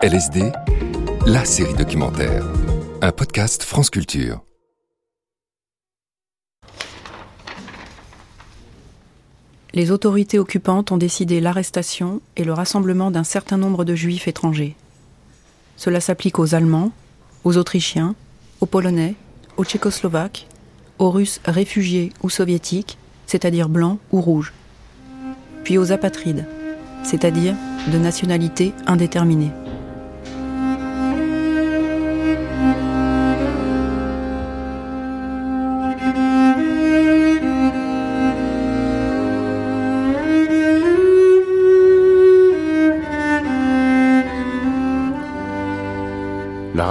LSD, la série documentaire. Un podcast France Culture. Les autorités occupantes ont décidé l'arrestation et le rassemblement d'un certain nombre de juifs étrangers. Cela s'applique aux Allemands, aux Autrichiens, aux Polonais, aux Tchécoslovaques, aux Russes réfugiés ou soviétiques, c'est-à-dire blancs ou rouges, puis aux apatrides, c'est-à-dire de nationalité indéterminée.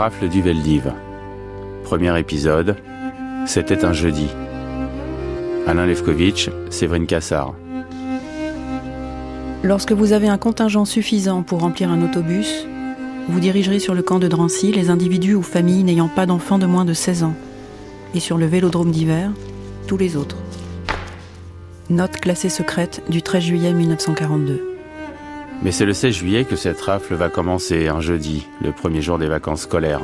Rafle du Veldiv. Premier épisode. C'était un jeudi. Alain Levkovitch, Séverine Cassard. Lorsque vous avez un contingent suffisant pour remplir un autobus, vous dirigerez sur le camp de Drancy les individus ou familles n'ayant pas d'enfants de moins de 16 ans, et sur le vélodrome d'hiver, tous les autres. Note classée secrète du 13 juillet 1942. Mais c'est le 16 juillet que cette rafle va commencer, un jeudi, le premier jour des vacances scolaires.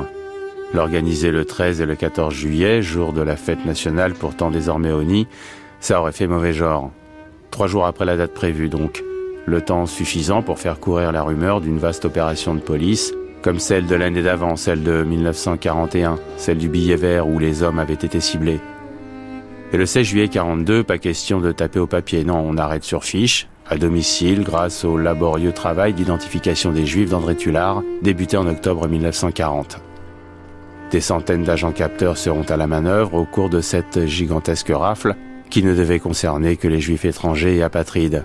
L'organiser le 13 et le 14 juillet, jour de la fête nationale pourtant désormais au nid, ça aurait fait mauvais genre. Trois jours après la date prévue donc. Le temps suffisant pour faire courir la rumeur d'une vaste opération de police, comme celle de l'année d'avant, celle de 1941, celle du billet vert où les hommes avaient été ciblés. Et le 16 juillet 42, pas question de taper au papier, non, on arrête sur fiche, à domicile grâce au laborieux travail d'identification des Juifs d'André Tullard, débuté en octobre 1940. Des centaines d'agents capteurs seront à la manœuvre au cours de cette gigantesque rafle qui ne devait concerner que les Juifs étrangers et apatrides.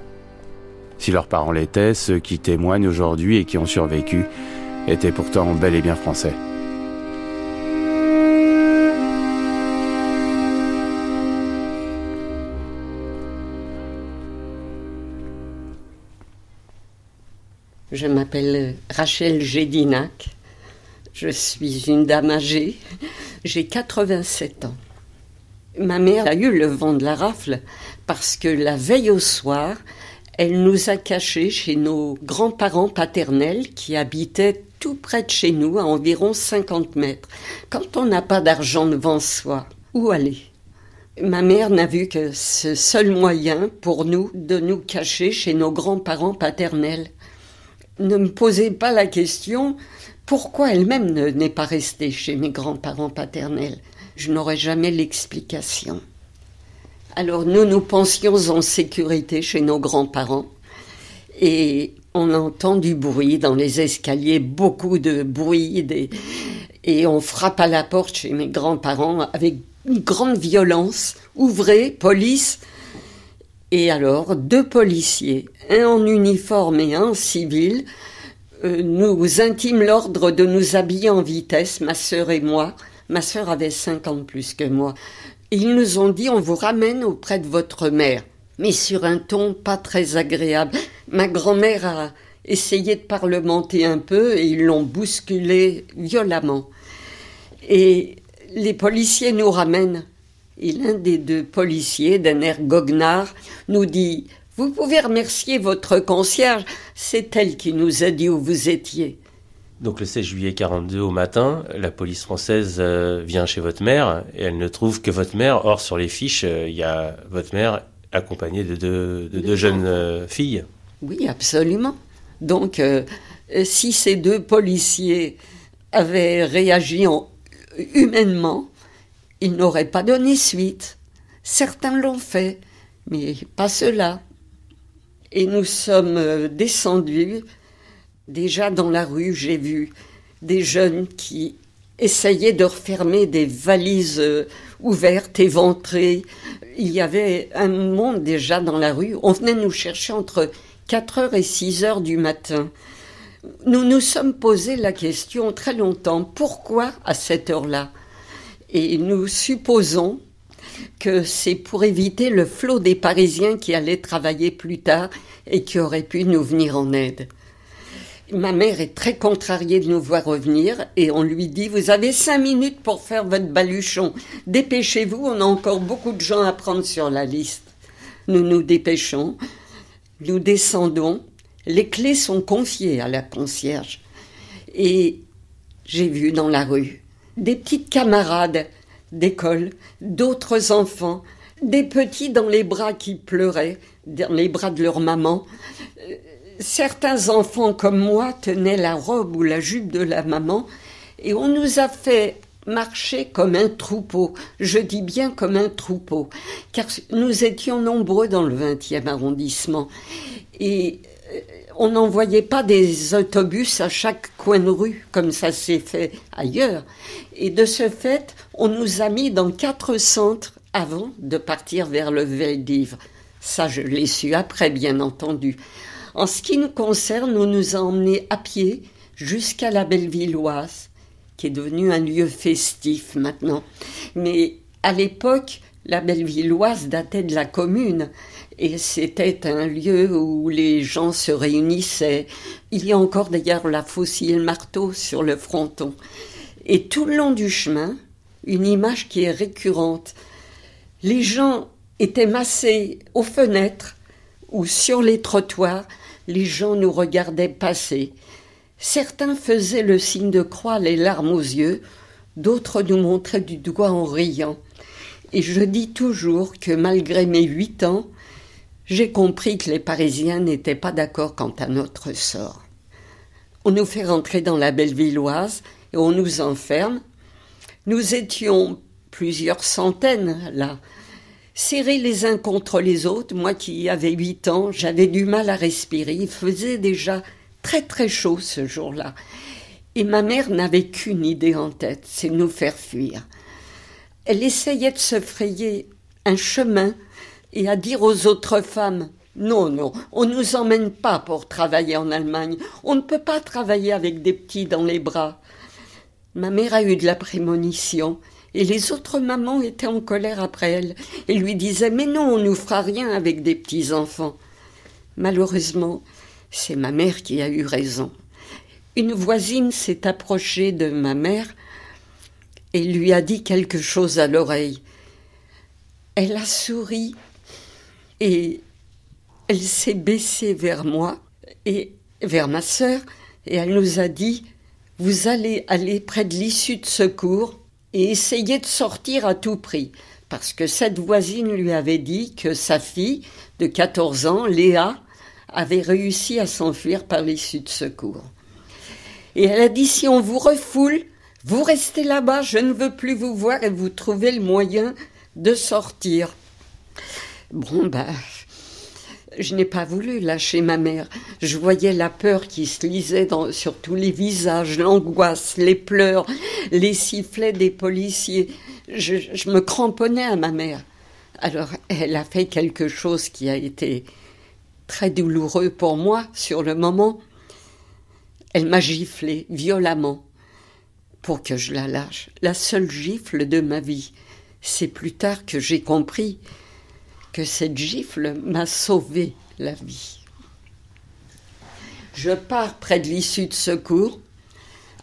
Si leurs parents l'étaient, ceux qui témoignent aujourd'hui et qui ont survécu étaient pourtant bel et bien français. Je m'appelle Rachel Gédinac. Je suis une dame âgée. J'ai 87 ans. Ma mère a eu le vent de la rafle parce que la veille au soir, elle nous a cachés chez nos grands-parents paternels qui habitaient tout près de chez nous, à environ 50 mètres. Quand on n'a pas d'argent devant soi, où aller? Ma mère n'a vu que ce seul moyen pour nous de nous cacher chez nos grands-parents paternels ne me posez pas la question pourquoi elle-même n'est pas restée chez mes grands-parents paternels? Je n'aurai jamais l'explication. Alors nous, nous pensions en sécurité chez nos grands-parents et on entend du bruit dans les escaliers, beaucoup de bruit, et on frappe à la porte chez mes grands-parents avec une grande violence. Ouvrez, police. Et alors, deux policiers, un en uniforme et un civil, euh, nous intiment l'ordre de nous habiller en vitesse, ma sœur et moi. Ma sœur avait cinq ans de plus que moi. ils nous ont dit on vous ramène auprès de votre mère, mais sur un ton pas très agréable. Ma grand-mère a essayé de parlementer un peu et ils l'ont bousculé violemment. Et les policiers nous ramènent et l'un des deux policiers, d'un air goguenard, nous dit Vous pouvez remercier votre concierge, c'est elle qui nous a dit où vous étiez. Donc le 16 juillet 42 au matin, la police française euh, vient chez votre mère et elle ne trouve que votre mère. Or, sur les fiches, euh, il y a votre mère accompagnée de deux, de deux jeunes euh, filles. Oui, absolument. Donc, si ces deux policiers avaient réagi humainement, ils n'auraient pas donné suite. Certains l'ont fait, mais pas ceux-là. Et nous sommes euh, descendus. Déjà dans la rue, j'ai vu des jeunes qui essayaient de refermer des valises euh, ouvertes, éventrées. Il y avait un monde déjà dans la rue. On venait nous chercher entre 4 heures et 6 heures du matin. Nous nous sommes posé la question très longtemps, pourquoi à cette heure-là? Et nous supposons que c'est pour éviter le flot des Parisiens qui allaient travailler plus tard et qui auraient pu nous venir en aide. Ma mère est très contrariée de nous voir revenir et on lui dit Vous avez cinq minutes pour faire votre baluchon. Dépêchez-vous, on a encore beaucoup de gens à prendre sur la liste. Nous nous dépêchons, nous descendons. Les clés sont confiées à la concierge. Et j'ai vu dans la rue des petites camarades d'école, d'autres enfants, des petits dans les bras qui pleuraient, dans les bras de leur maman. Certains enfants comme moi tenaient la robe ou la jupe de la maman et on nous a fait marcher comme un troupeau. Je dis bien comme un troupeau, car nous étions nombreux dans le 20e arrondissement. Et on n'envoyait pas des autobus à chaque coin de rue, comme ça s'est fait ailleurs. Et de ce fait, on nous a mis dans quatre centres avant de partir vers le Veldiv. Ça, je l'ai su après, bien entendu. En ce qui nous concerne, on nous a emmenés à pied jusqu'à la Bellevilloise, qui est devenue un lieu festif maintenant. Mais à l'époque, la Bellevilloise datait de la commune et c'était un lieu où les gens se réunissaient. Il y a encore d'ailleurs la fossile marteau sur le fronton. Et tout le long du chemin, une image qui est récurrente. Les gens étaient massés aux fenêtres ou sur les trottoirs, les gens nous regardaient passer. Certains faisaient le signe de croix, les larmes aux yeux, d'autres nous montraient du doigt en riant. Et je dis toujours que malgré mes huit ans, j'ai compris que les Parisiens n'étaient pas d'accord quant à notre sort. On nous fait rentrer dans la Bellevilloise et on nous enferme. Nous étions plusieurs centaines là, serrés les uns contre les autres. Moi qui avais huit ans, j'avais du mal à respirer. Il faisait déjà très très chaud ce jour-là. Et ma mère n'avait qu'une idée en tête, c'est nous faire fuir. Elle essayait de se frayer un chemin et à dire aux autres femmes non, non, on ne nous emmène pas pour travailler en Allemagne. On ne peut pas travailler avec des petits dans les bras. Ma mère a eu de la prémonition, et les autres mamans étaient en colère après elle, et lui disaient Mais non, on ne nous fera rien avec des petits enfants. Malheureusement, c'est ma mère qui a eu raison. Une voisine s'est approchée de ma mère et lui a dit quelque chose à l'oreille. Elle a souri et elle s'est baissée vers moi et vers ma sœur et elle nous a dit Vous allez aller près de l'issue de secours et essayer de sortir à tout prix. Parce que cette voisine lui avait dit que sa fille de 14 ans, Léa, avait réussi à s'enfuir par l'issue de secours. Et elle a dit si on vous refoule, vous restez là-bas, je ne veux plus vous voir et vous trouvez le moyen de sortir. Bon, ben, je n'ai pas voulu lâcher ma mère. Je voyais la peur qui se lisait sur tous les visages, l'angoisse, les pleurs, les sifflets des policiers. je me cramponnais à ma mère. Alors, elle a fait quelque chose qui a été très douloureux pour moi sur le moment. Elle m'a giflé violemment pour que je la lâche. La seule gifle de ma vie. C'est plus tard que j'ai compris que cette gifle m'a sauvé la vie. Je pars près de l'issue de secours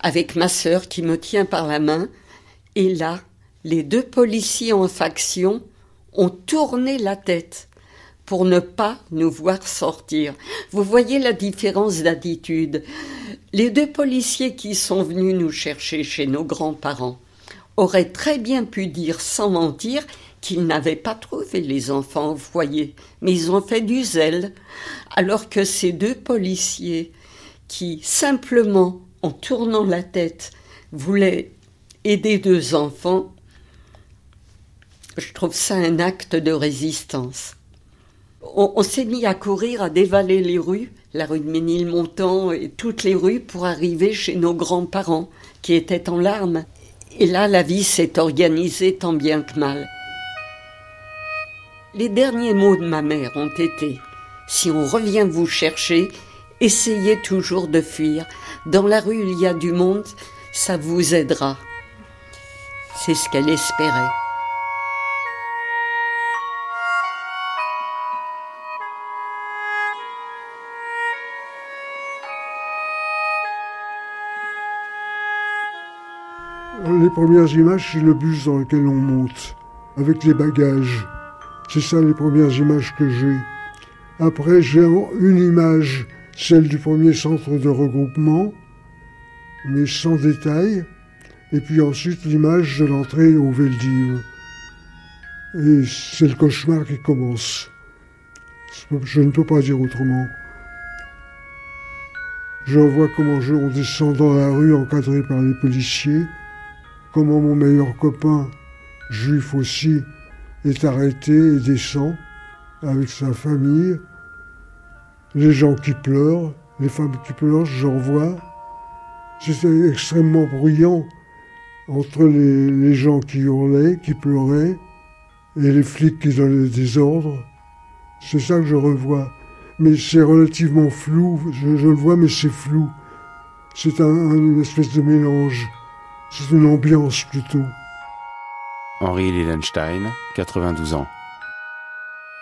avec ma sœur qui me tient par la main et là, les deux policiers en faction ont tourné la tête pour ne pas nous voir sortir. Vous voyez la différence d'attitude. Les deux policiers qui sont venus nous chercher chez nos grands-parents auraient très bien pu dire sans mentir qu'ils n'avaient pas trouvé les enfants au foyer, mais ils ont fait du zèle, alors que ces deux policiers qui, simplement, en tournant la tête, voulaient aider deux enfants, je trouve ça un acte de résistance on, s'est mis à courir, à dévaler les rues, la rue de Ménilmontant et toutes les rues pour arriver chez nos grands-parents qui étaient en larmes. Et là, la vie s'est organisée tant bien que mal. Les derniers mots de ma mère ont été Si on revient vous chercher, essayez toujours de fuir. Dans la rue, il y a du monde, ça vous aidera. C'est ce qu'elle espérait. les premières images, c'est le bus dans lequel on monte, avec les bagages. C'est ça les premières images que j'ai. Après, j'ai une image, celle du premier centre de regroupement, mais sans détail. Et puis ensuite l'image de l'entrée au Veldiv. Et c'est le cauchemar qui commence. Je ne peux pas dire autrement. Je vois comment je, on descend dans la rue encadré par les policiers, comment mon meilleur copain, juif aussi, est arrêté et descend avec sa famille, les gens qui pleurent, les femmes qui pleurent, j'en vois. C'était extrêmement bruyant entre les, les, gens qui hurlaient, qui pleuraient, et les flics qui donnaient des ordres. C'est ça que je revois mais c'est relativement flou. Je, le vois, mais c'est flou. C'est un, une espèce de mélange. C'est une ambiance plutôt. Henri Lillenstein, 92 ans.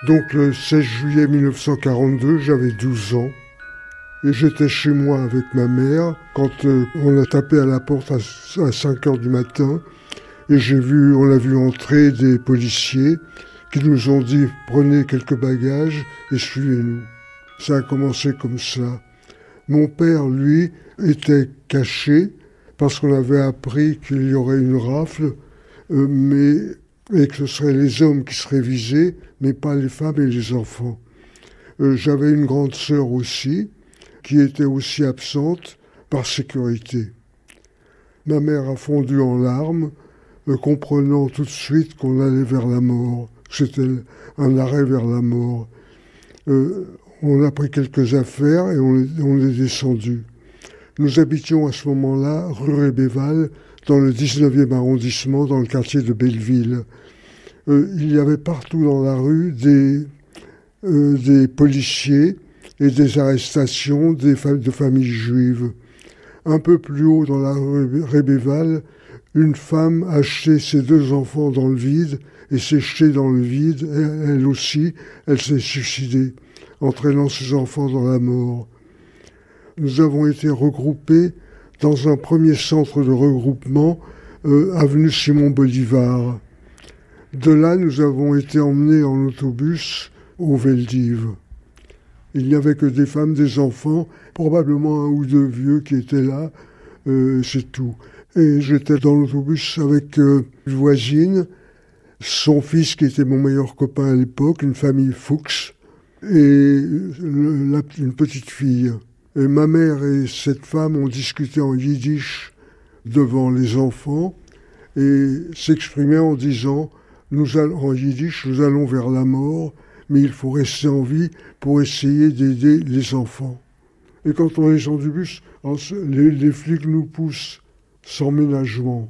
Donc le 16 juillet 1942, j'avais 12 ans. Et j'étais chez moi avec ma mère quand euh, on a tapé à la porte à, à 5 heures du matin. Et j'ai vu, on a vu entrer des policiers qui nous ont dit prenez quelques bagages et suivez-nous. Ça a commencé comme ça. Mon père, lui, était caché parce qu'on avait appris qu'il y aurait une rafle, mais, et que ce seraient les hommes qui seraient visés, mais pas les femmes et les enfants. Euh, J'avais une grande sœur aussi, qui était aussi absente par sécurité. Ma mère a fondu en larmes, euh, comprenant tout de suite qu'on allait vers la mort. C'était un arrêt vers la mort. Euh, on a pris quelques affaires et on, on est descendu. Nous habitions à ce moment-là rue Rébéval, dans le 19e arrondissement, dans le quartier de Belleville. Euh, il y avait partout dans la rue des, euh, policiers et des arrestations de familles juives. Un peu plus haut dans la rue Rébéval, une femme a jeté ses deux enfants dans le vide et s'est jetée dans le vide. Elle aussi, elle s'est suicidée entraînant ses enfants dans la mort. Nous avons été regroupés dans un premier centre de regroupement, euh, avenue Simon Bolivar. De là, nous avons été emmenés en autobus au Veldiv. Il n'y avait que des femmes, des enfants, probablement un ou deux vieux qui étaient là, euh, c'est tout. Et j'étais dans l'autobus avec euh, une voisine, son fils qui était mon meilleur copain à l'époque, une famille Fuchs, et une petite fille. Et ma mère et cette femme ont discuté en yiddish devant les enfants et s'exprimaient en disant nous allons, en yiddish, nous allons vers la mort, mais il faut rester en vie pour essayer d'aider les enfants. Et quand on est du bus, les, les flics nous poussent sans ménagement.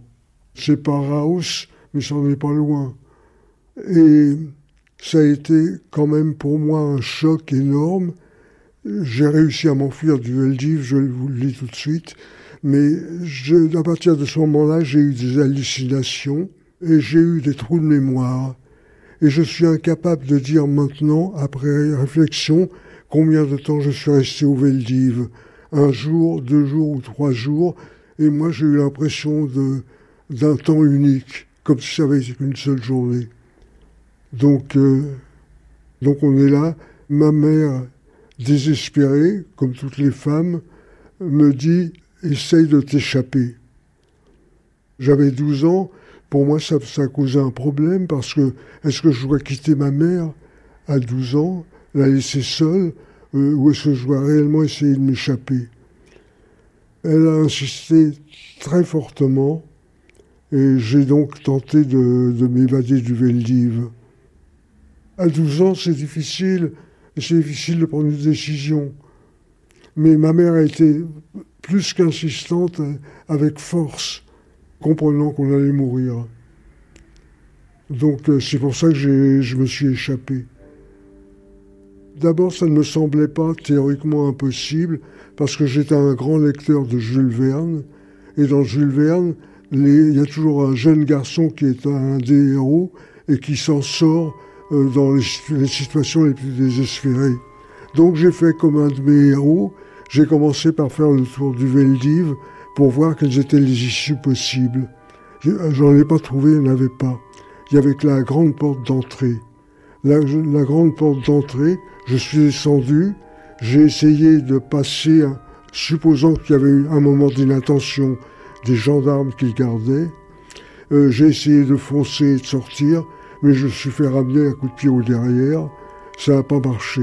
C'est pas Raus, mais ça n'est pas loin. Et ça a été quand même pour moi un choc énorme. J'ai réussi à m'enfuir du Veldiv, je vous le dis tout de suite, mais je, à partir de ce moment-là, j'ai eu des hallucinations et j'ai eu des trous de mémoire. Et je suis incapable de dire maintenant, après réflexion, combien de temps je suis resté au Veldiv. Un jour, deux jours ou trois jours. Et moi, j'ai eu l'impression d'un temps unique, comme si ça avait été une seule journée. Donc, euh, donc on est là. Ma mère, désespérée, comme toutes les femmes, me dit essaye de t'échapper. J'avais 12 ans. Pour moi, ça, ça causait un problème parce que est-ce que je dois quitter ma mère à 12 ans, la laisser seule, euh, ou est-ce que je dois réellement essayer de m'échapper? Elle a insisté très fortement et j'ai donc tenté de, de m'évader du Veldiv. À 12 ans, c'est difficile, c'est difficile de prendre une décision. Mais ma mère a été plus qu'insistante, avec force, comprenant qu'on allait mourir. Donc euh, c'est pour ça que je me suis échappé. D'abord, ça ne me semblait pas théoriquement impossible, parce que j'étais un grand lecteur de Jules Verne, et dans Jules Verne, il y a toujours un jeune garçon qui est un des héros et qui s'en sort euh, dans les, situations les plus désespérées. Donc j'ai fait comme un de mes héros, j'ai commencé par faire le tour du Veldiv pour voir quelles étaient les issues possibles. J'en ai pas trouvé, il n'y en avait pas. Il y avait que la grande porte d'entrée. La, grande porte d'entrée, je suis descendu, j'ai essayé de passer supposant qu'il y avait eu un moment d'inattention des gendarmes qui le gardaient. Euh, j'ai essayé de foncer et de sortir, mais je suis fait ramener un coup de pied au derrière. Ça n'a pas marché.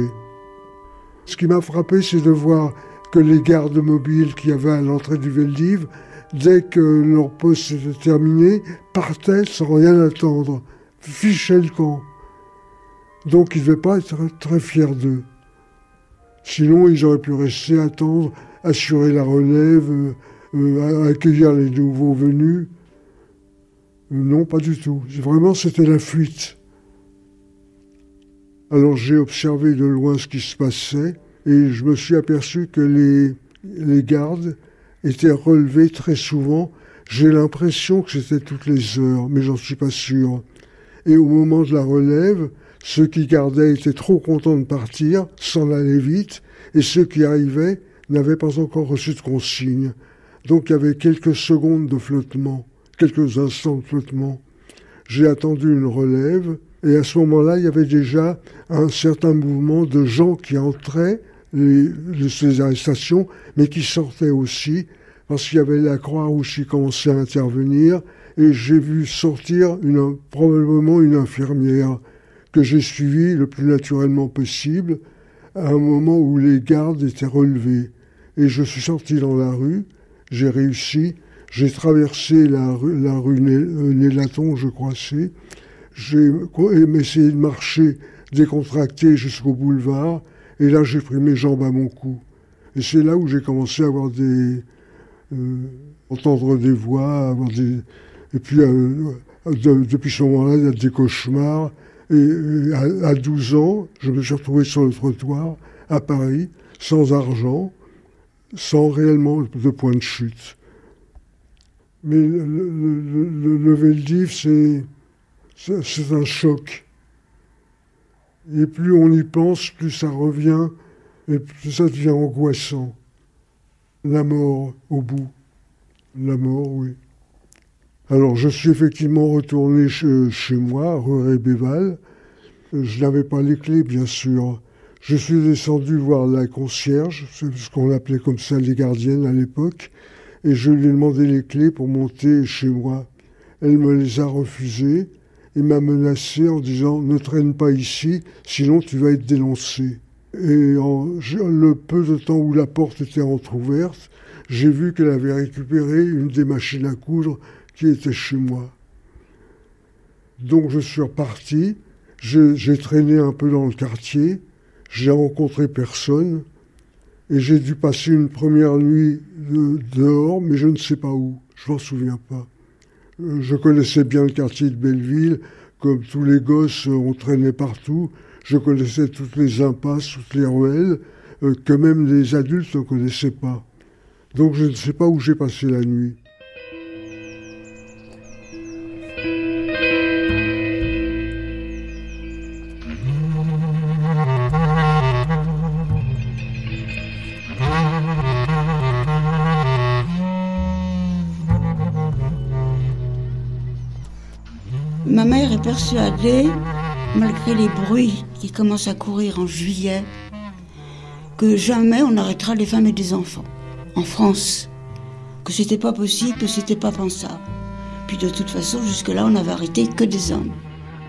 Ce qui m'a frappé, c'est de voir que les gardes mobiles qu'il y avait à l'entrée du Veldiv, dès que leur poste était terminé, partaient sans rien attendre, fichaient le camp. Donc ils ne devaient pas être très fiers d'eux. Sinon, ils auraient pu rester, attendre, assurer la relève, euh, euh, accueillir les nouveaux venus. Euh, non, pas du tout. Vraiment, c'était la fuite. Alors j'ai observé de loin ce qui se passait et je me suis aperçu que les, les gardes étaient relevés très souvent. J'ai l'impression que c'était toutes les heures, mais j'en suis pas sûr. Et au moment de la relève, ceux qui gardaient étaient trop contents de partir, s'en allaient vite, et ceux qui arrivaient n'avaient pas encore reçu de consigne. Donc il y avait quelques secondes de flottement, quelques instants de flottement. J'ai attendu une relève, et à ce moment-là, il y avait déjà un certain mouvement de gens qui entraient les, les arrestations, mais qui sortaient aussi, parce qu'il y avait la Croix-Rouge qui commençait à intervenir, et j'ai vu sortir probablement une infirmière que j'ai suivie le plus naturellement possible, à un moment où les gardes étaient relevés. Et je suis sorti dans la rue, j'ai réussi, j'ai traversé la rue, rue Nélaton, je crois j'ai essayé de marcher décontracté jusqu'au boulevard, et là j'ai pris mes jambes à mon cou. Et c'est là où j'ai commencé à avoir des... Euh, entendre des voix, avoir des... Et puis euh, depuis ce moment-là, il y a des cauchemars. Et à 12 ans, je me suis retrouvé sur le trottoir à Paris, sans argent, sans réellement de point de chute. Mais le, le, c'est un choc. Et plus on y pense, plus ça revient, et plus ça devient angoissant. La mort au bout. La mort, oui. Alors je suis effectivement retourné chez, moi, rue Béval. Je n'avais pas les clés, bien sûr. Je suis descendu voir la concierge, c'est ce qu'on appelait comme ça les gardiennes à l'époque, et je lui ai demandé les clés pour monter chez moi. Elle me les a refusées et m'a menacé en disant ne traîne pas ici, sinon tu vas être dénoncé. Et en le peu de temps où la porte était entr'ouverte, j'ai vu qu'elle avait récupéré une des machines à coudre qui était chez moi. Donc je suis reparti, j'ai traîné un peu dans le quartier, j'ai rencontré personne, et j'ai dû passer une première nuit dehors, mais je ne sais pas où, je m'en souviens pas. Euh, je connaissais bien le quartier de Belleville, comme tous les gosses, euh, on traînait partout. Je connaissais toutes les impasses, toutes les ruelles, euh, que même les adultes ne connaissaient pas. Donc je ne sais pas où j'ai passé la nuit. Persuadée, malgré les bruits qui commencent à courir en juillet, que jamais on arrêtera les femmes et des enfants en France. Que c'était pas possible, que c'était pas pensable. Puis de toute façon, jusque-là, on n'avait arrêté que des hommes.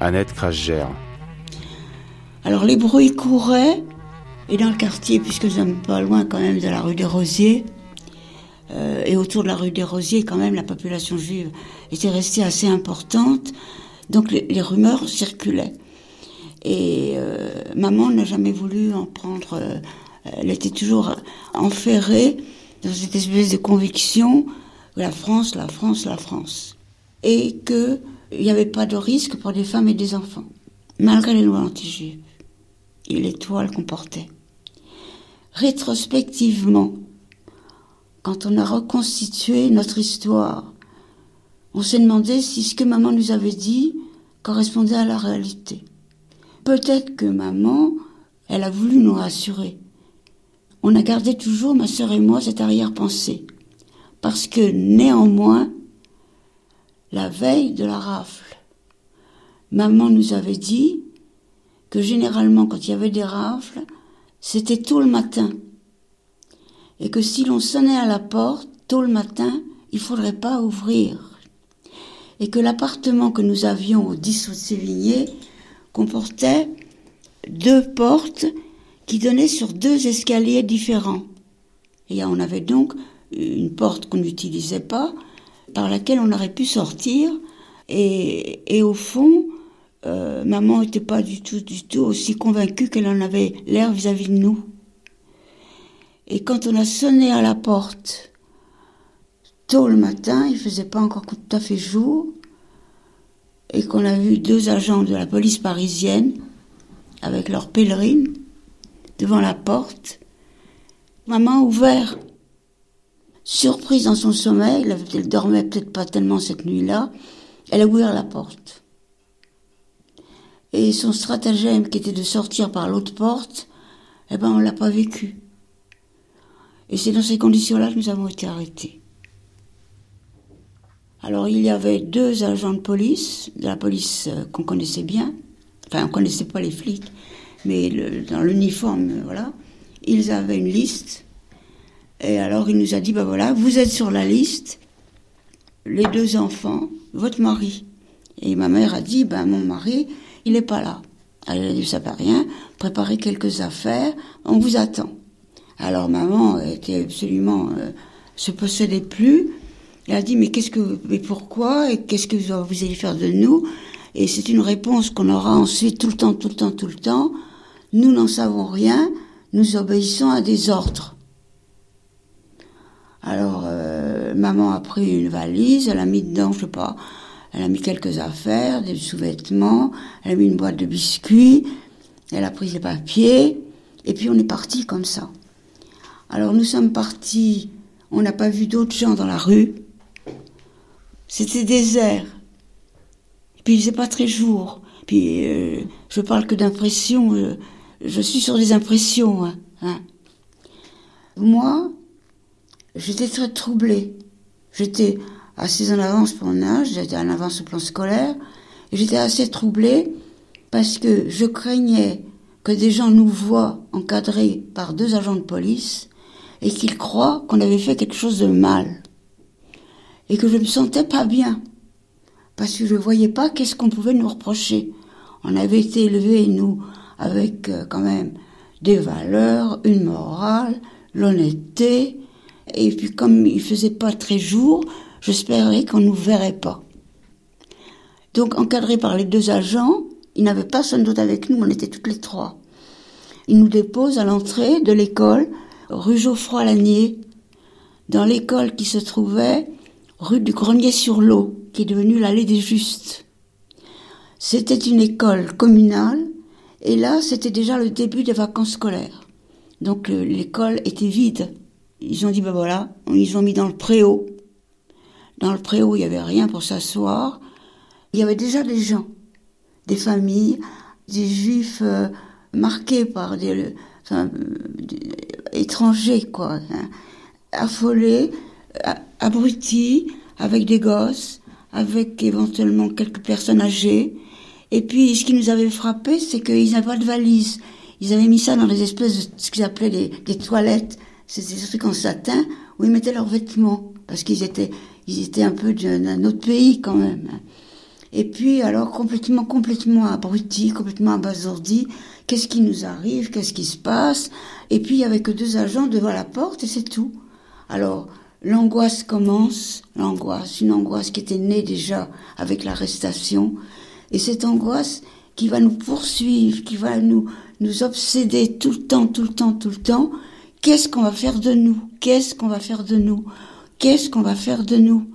Annette Crasgère. Alors les bruits couraient, et dans le quartier, puisque nous sommes pas loin quand même de la rue des Rosiers, euh, et autour de la rue des Rosiers, quand même, la population juive était restée assez importante. Donc les, rumeurs circulaient. Et euh, maman n'a jamais voulu en prendre. Euh, elle était toujours enferrée dans cette espèce de conviction la France, la France, la France. Et qu'il n'y avait pas de risque pour des femmes et des enfants, malgré les lois anti-juives et les toiles qu'on portait. Rétrospectivement, quand on a reconstitué notre histoire, on s'est demandé si ce que maman nous avait dit correspondait à la réalité. Peut-être que maman, elle a voulu nous rassurer. On a gardé toujours, ma sœur et moi, cette arrière-pensée. Parce que néanmoins, la veille de la rafle, maman nous avait dit que généralement, quand il y avait des rafles, c'était tôt le matin. et que si l'on sonnait à la porte tôt le matin, il faudrait pas ouvrir. Et que l'appartement que nous avions au 10 de Sévigné comportait deux portes qui donnaient sur deux escaliers différents. Et on avait donc une porte qu'on n'utilisait pas, par laquelle on aurait pu sortir. Et, au fond, euh, maman n'était pas du tout, du tout aussi convaincue qu'elle en avait l'air vis-à-vis de nous. Et quand on a sonné à la porte, tôt le matin, il faisait pas encore tout à fait jour, et qu'on a vu deux agents de la police parisienne avec leurs pèlerines devant la porte, maman ouvert. Surprise dans son sommeil, elle dormait peut-être pas tellement cette nuit-là, elle a ouvert la porte. Et son stratagème qui était de sortir par l'autre porte, eh ben on l'a pas vécu. Et c'est dans ces conditions-là que nous avons été arrêtés. Alors il y avait deux agents de police, de la police euh, qu'on connaissait bien, enfin on connaissait pas les flics, mais dans l'uniforme, voilà. Ils avaient une liste, et alors il nous a dit, ben voilà, vous êtes sur la liste, les deux enfants, votre mari. Et ma mère a dit, ben mon mari, il n'est pas là. Elle a dit, ça pas rien, préparez quelques affaires, on vous attend. Alors maman était absolument euh, se possédait plus. Elle a dit mais qu'est-ce que mais pourquoi et qu'est-ce que vous, allez faire de nous? Et c'est une réponse qu'on aura ensuite tout le temps, tout le temps, tout le temps. Nous n'en savons rien. Nous obéissons à des ordres. Alors euh, maman a pris une valise, elle a mis dedans, je sais pas, elle a mis quelques affaires, des sous-vêtements, elle a mis une boîte de biscuits, elle a pris les papiers, et puis on est parti comme ça. Alors nous sommes partis, on n'a pas vu d'autres gens dans la rue. C'était désert. Et puis il faisait pas très jour. Puis euh, je parle que d'impressions. Je, suis sur des impressions. Hein, hein. Moi, j'étais très troublée. J'étais assez en avance pour mon âge, j'étais en avance au plan scolaire. J'étais assez troublée parce que je craignais que des gens nous voient encadrés par deux agents de police et qu'ils croient qu'on avait fait quelque chose de mal. Et que je me sentais pas bien. Parce que je voyais pas qu'est-ce qu'on pouvait nous reprocher. On avait été élevés, nous, avec euh, quand même des valeurs, une morale, l'honnêteté. Et puis comme il faisait pas très jour, j'espérais qu'on nous verrait pas. Donc encadrés par les deux agents, ils n'avaient personne d'autre avec nous, on était toutes les trois. Ils nous déposent à l'entrée de l'école rue Geoffroy-Lanier, dans l'école qui se trouvait rue du Grenier-sur-l'Eau, qui est devenue l'allée des Justes. C'était une école communale, et là, c'était déjà le début des vacances scolaires. Donc l'école était vide. Ils ont dit, ben voilà, ils ont mis dans le préau. Dans le préau, il n'y avait rien pour s'asseoir. Il y avait déjà des gens, des familles, des juifs euh, marqués par des, enfin, étrangers, quoi, hein. affolés, abrutis, avec des gosses, avec éventuellement quelques personnes âgées. Et puis, ce qui nous avait frappé, c'est qu'ils n'avaient pas de valise. Ils avaient mis ça dans des espèces de ce qu'ils appelaient des, des toilettes. C'était des trucs en satin où ils mettaient leurs vêtements. Parce qu'ils étaient, ils étaient un peu d'un autre pays quand même. Et puis, alors, complètement, complètement abrutis, complètement abasourdis. Qu'est-ce qui nous arrive Qu'est-ce qui se passe? Et puis, il avait que deux agents devant la porte et c'est tout. Alors, l'angoisse commence, l'angoisse, une angoisse qui était née déjà avec l'arrestation. Et cette angoisse qui va nous poursuivre, qui va nous, nous obséder tout le temps, tout le temps, tout le temps. Qu'est-ce qu'on va faire de nous? Qu'est-ce qu'on va faire de nous? Qu'est-ce qu'on va faire de nous?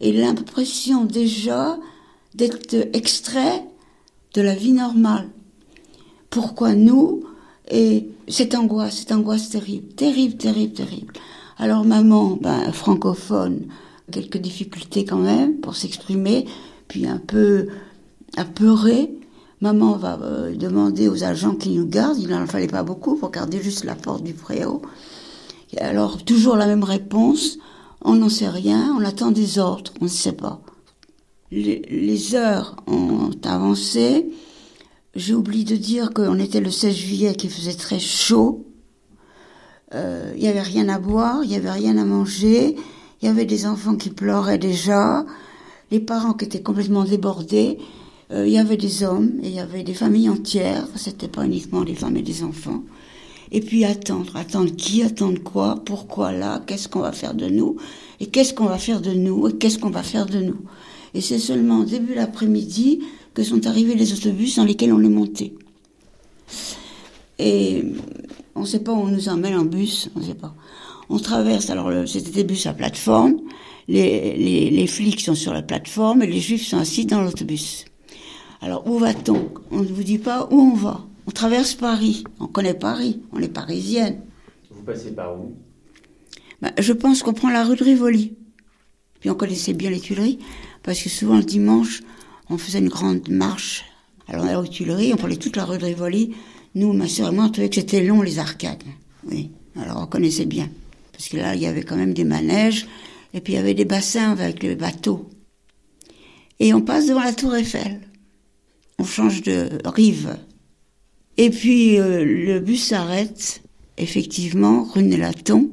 Et l'impression déjà d'être extrait de la vie normale. Pourquoi nous? Et cette angoisse, cette angoisse terrible, terrible, terrible, terrible. Alors maman, ben, francophone, quelques difficultés quand même pour s'exprimer, puis un peu apeurée. Maman va euh, demander aux agents qui nous gardent, il n'en fallait pas beaucoup pour garder juste la porte du préau. Et alors toujours la même réponse, on n'en sait rien, on attend des ordres, on ne sait pas les, heures ont avancé. J'ai oublié de dire qu'on était le 16 juillet, qui faisait très chaud. Euh, il n'y avait rien à boire, il n'y avait rien à manger, il y avait des enfants qui pleuraient déjà, les parents qui étaient complètement débordés, euh, il y avait des hommes et il y avait des familles entières, c'était pas uniquement des femmes et des enfants. Et puis attendre, attendre qui, attendre quoi, pourquoi là, qu'est-ce qu'on va faire de nous, et qu'est-ce qu'on va faire de nous, et qu'est-ce qu'on va faire de nous. Et c'est seulement début l'après-midi que sont arrivés les autobus dans lesquels on est monté. Et on ne sait pas où on nous emmène en bus, on ne sait pas. On traverse, alors c'était des bus à plateforme, les, les, les, flics sont sur la plateforme et les juifs sont assis dans l'autobus. Alors où va-t-on? On ne vous dit pas où on va. On traverse Paris, on connaît Paris, on est parisienne. Vous passez par où? Ben, Je pense qu'on prend la rue de Rivoli. Puis on connaissait bien les Tuileries, parce que souvent le dimanche, on faisait une grande marche. Alors on allait aux Tuileries, on prenait toute la rue de Rivoli, nous, ma soeur et moi, on trouvait que c'était long, les arcades. Oui, alors on connaissait bien. Parce que là, il y avait quand même des manèges, et puis il y avait des bassins avec les bateaux. Et on passe devant la tour Eiffel. On change de rive. Et puis euh, le bus s'arrête, effectivement, rue Nélaton.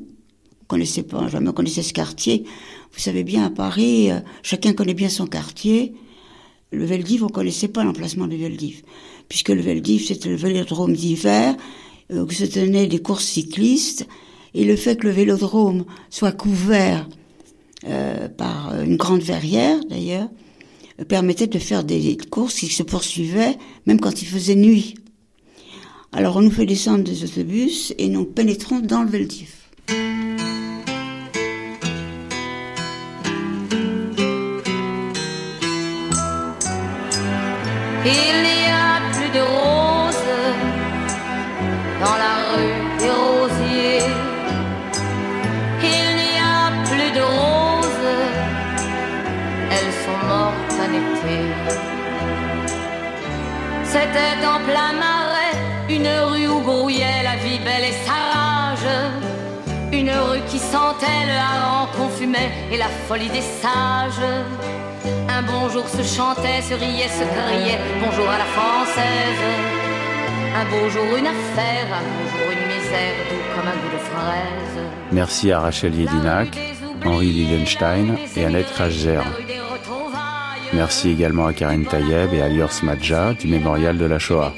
On connaissait pas, jamais on connaissait ce quartier. Vous savez bien, à Paris, euh, chacun connaît bien son quartier. Le Veldiv, on connaissait pas l'emplacement du Veldiv puisque le Veldiv, c'était le vélodrome d'hiver, euh, où se tenaient des courses cyclistes, et le fait que le vélodrome soit couvert euh, par une grande verrière, d'ailleurs, euh, permettait de faire des courses qui se poursuivaient, même quand il faisait nuit. Alors on nous fait descendre des autobus et nous pénétrons dans le Veldiv. Il C'était en plein marais, une rue où grouillait la vie belle et sa rage. Une rue qui sentait le hareng qu'on fumait et la folie des sages. Un bonjour se chantait, se riait, se criait, bonjour à la française. Un beau jour, une affaire, un beau jour, une misère, doux comme un bout de fraise. Merci à Rachel Yedinac, Henri Lilienstein et Annette Krasger. Merci également à Karine Tayeb et à Lior Smadja du Mémorial de la Shoah.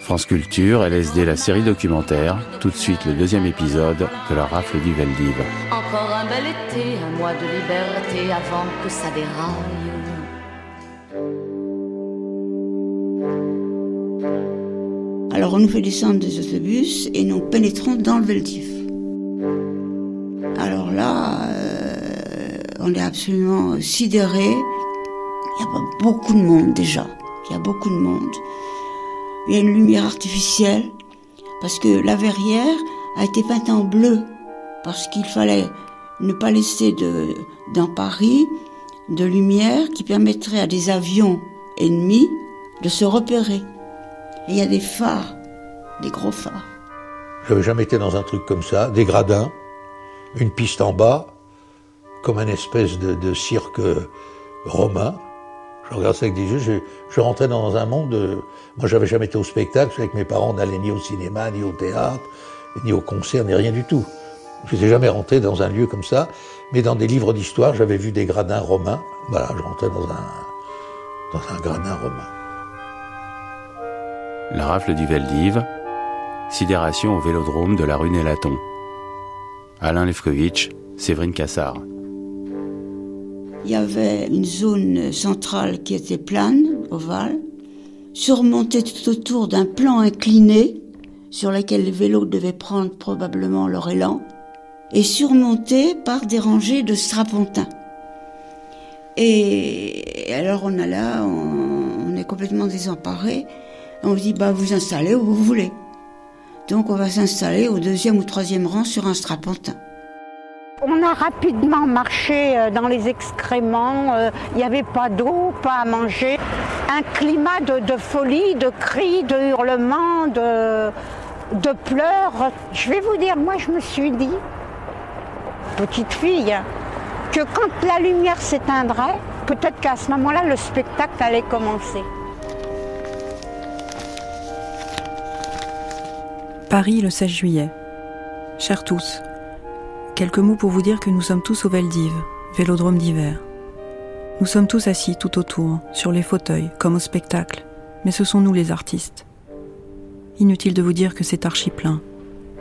France Culture, LSD, la série documentaire, tout de suite le deuxième épisode de la rafle du Veldiv. Encore un bel été, un mois de liberté avant que ça déraille. Alors on nous fait descendre des autobus et nous pénétrons dans le Veldiv. On est absolument sidéré. Il y a beaucoup de monde déjà. Il y a beaucoup de monde. Il y a une lumière artificielle parce que la verrière a été peinte en bleu parce qu'il fallait ne pas laisser dans Paris de lumière qui permettrait à des avions ennemis de se repérer. Il y a des phares, des gros phares. J'avais jamais été dans un truc comme ça, des gradins, une piste en bas, comme un espèce de, cirque romain. Je regardais ça avec des yeux, je, rentrais dans un monde. De, moi, j'avais jamais été au spectacle, avec mes parents, on n'allait ni au cinéma, ni au théâtre, ni au concert, ni rien du tout. Je n'étais jamais rentré dans un lieu comme ça, mais dans des livres d'histoire, j'avais vu des gradins romains. Voilà, je rentrais dans un, dans un gradin romain. La rafle du Veldiv, sidération au vélodrome de la rue Nélaton. Alain Lefkovitch, Séverine Cassard. Il y avait une zone centrale qui était plane, ovale, surmontée tout autour d'un plan incliné sur lequel les vélos devaient prendre probablement leur élan, et surmontée par des rangées de strapontins. Et alors on a là, on, est complètement désemparé. On dit bah vous installez où vous voulez. Donc on va s'installer au deuxième ou troisième rang sur un strapontin. On a rapidement marché euh, dans les excréments, il n'y avait pas d'eau, pas à manger. Un climat de, de, folie, de cris, de hurlements, de, de pleurs. Je vais vous dire, moi je me suis dit, petite fille, que quand la lumière s'éteindrait, peut-être qu'à ce moment-là, le spectacle allait commencer. Paris le 16 juillet. Chers tous, quelques mots pour vous dire que nous sommes tous au Veldiv, vélodrome d'hiver. Nous sommes tous assis tout autour, sur les fauteuils, comme au spectacle, mais ce sont nous les artistes. Inutile de vous dire que c'est archi plein.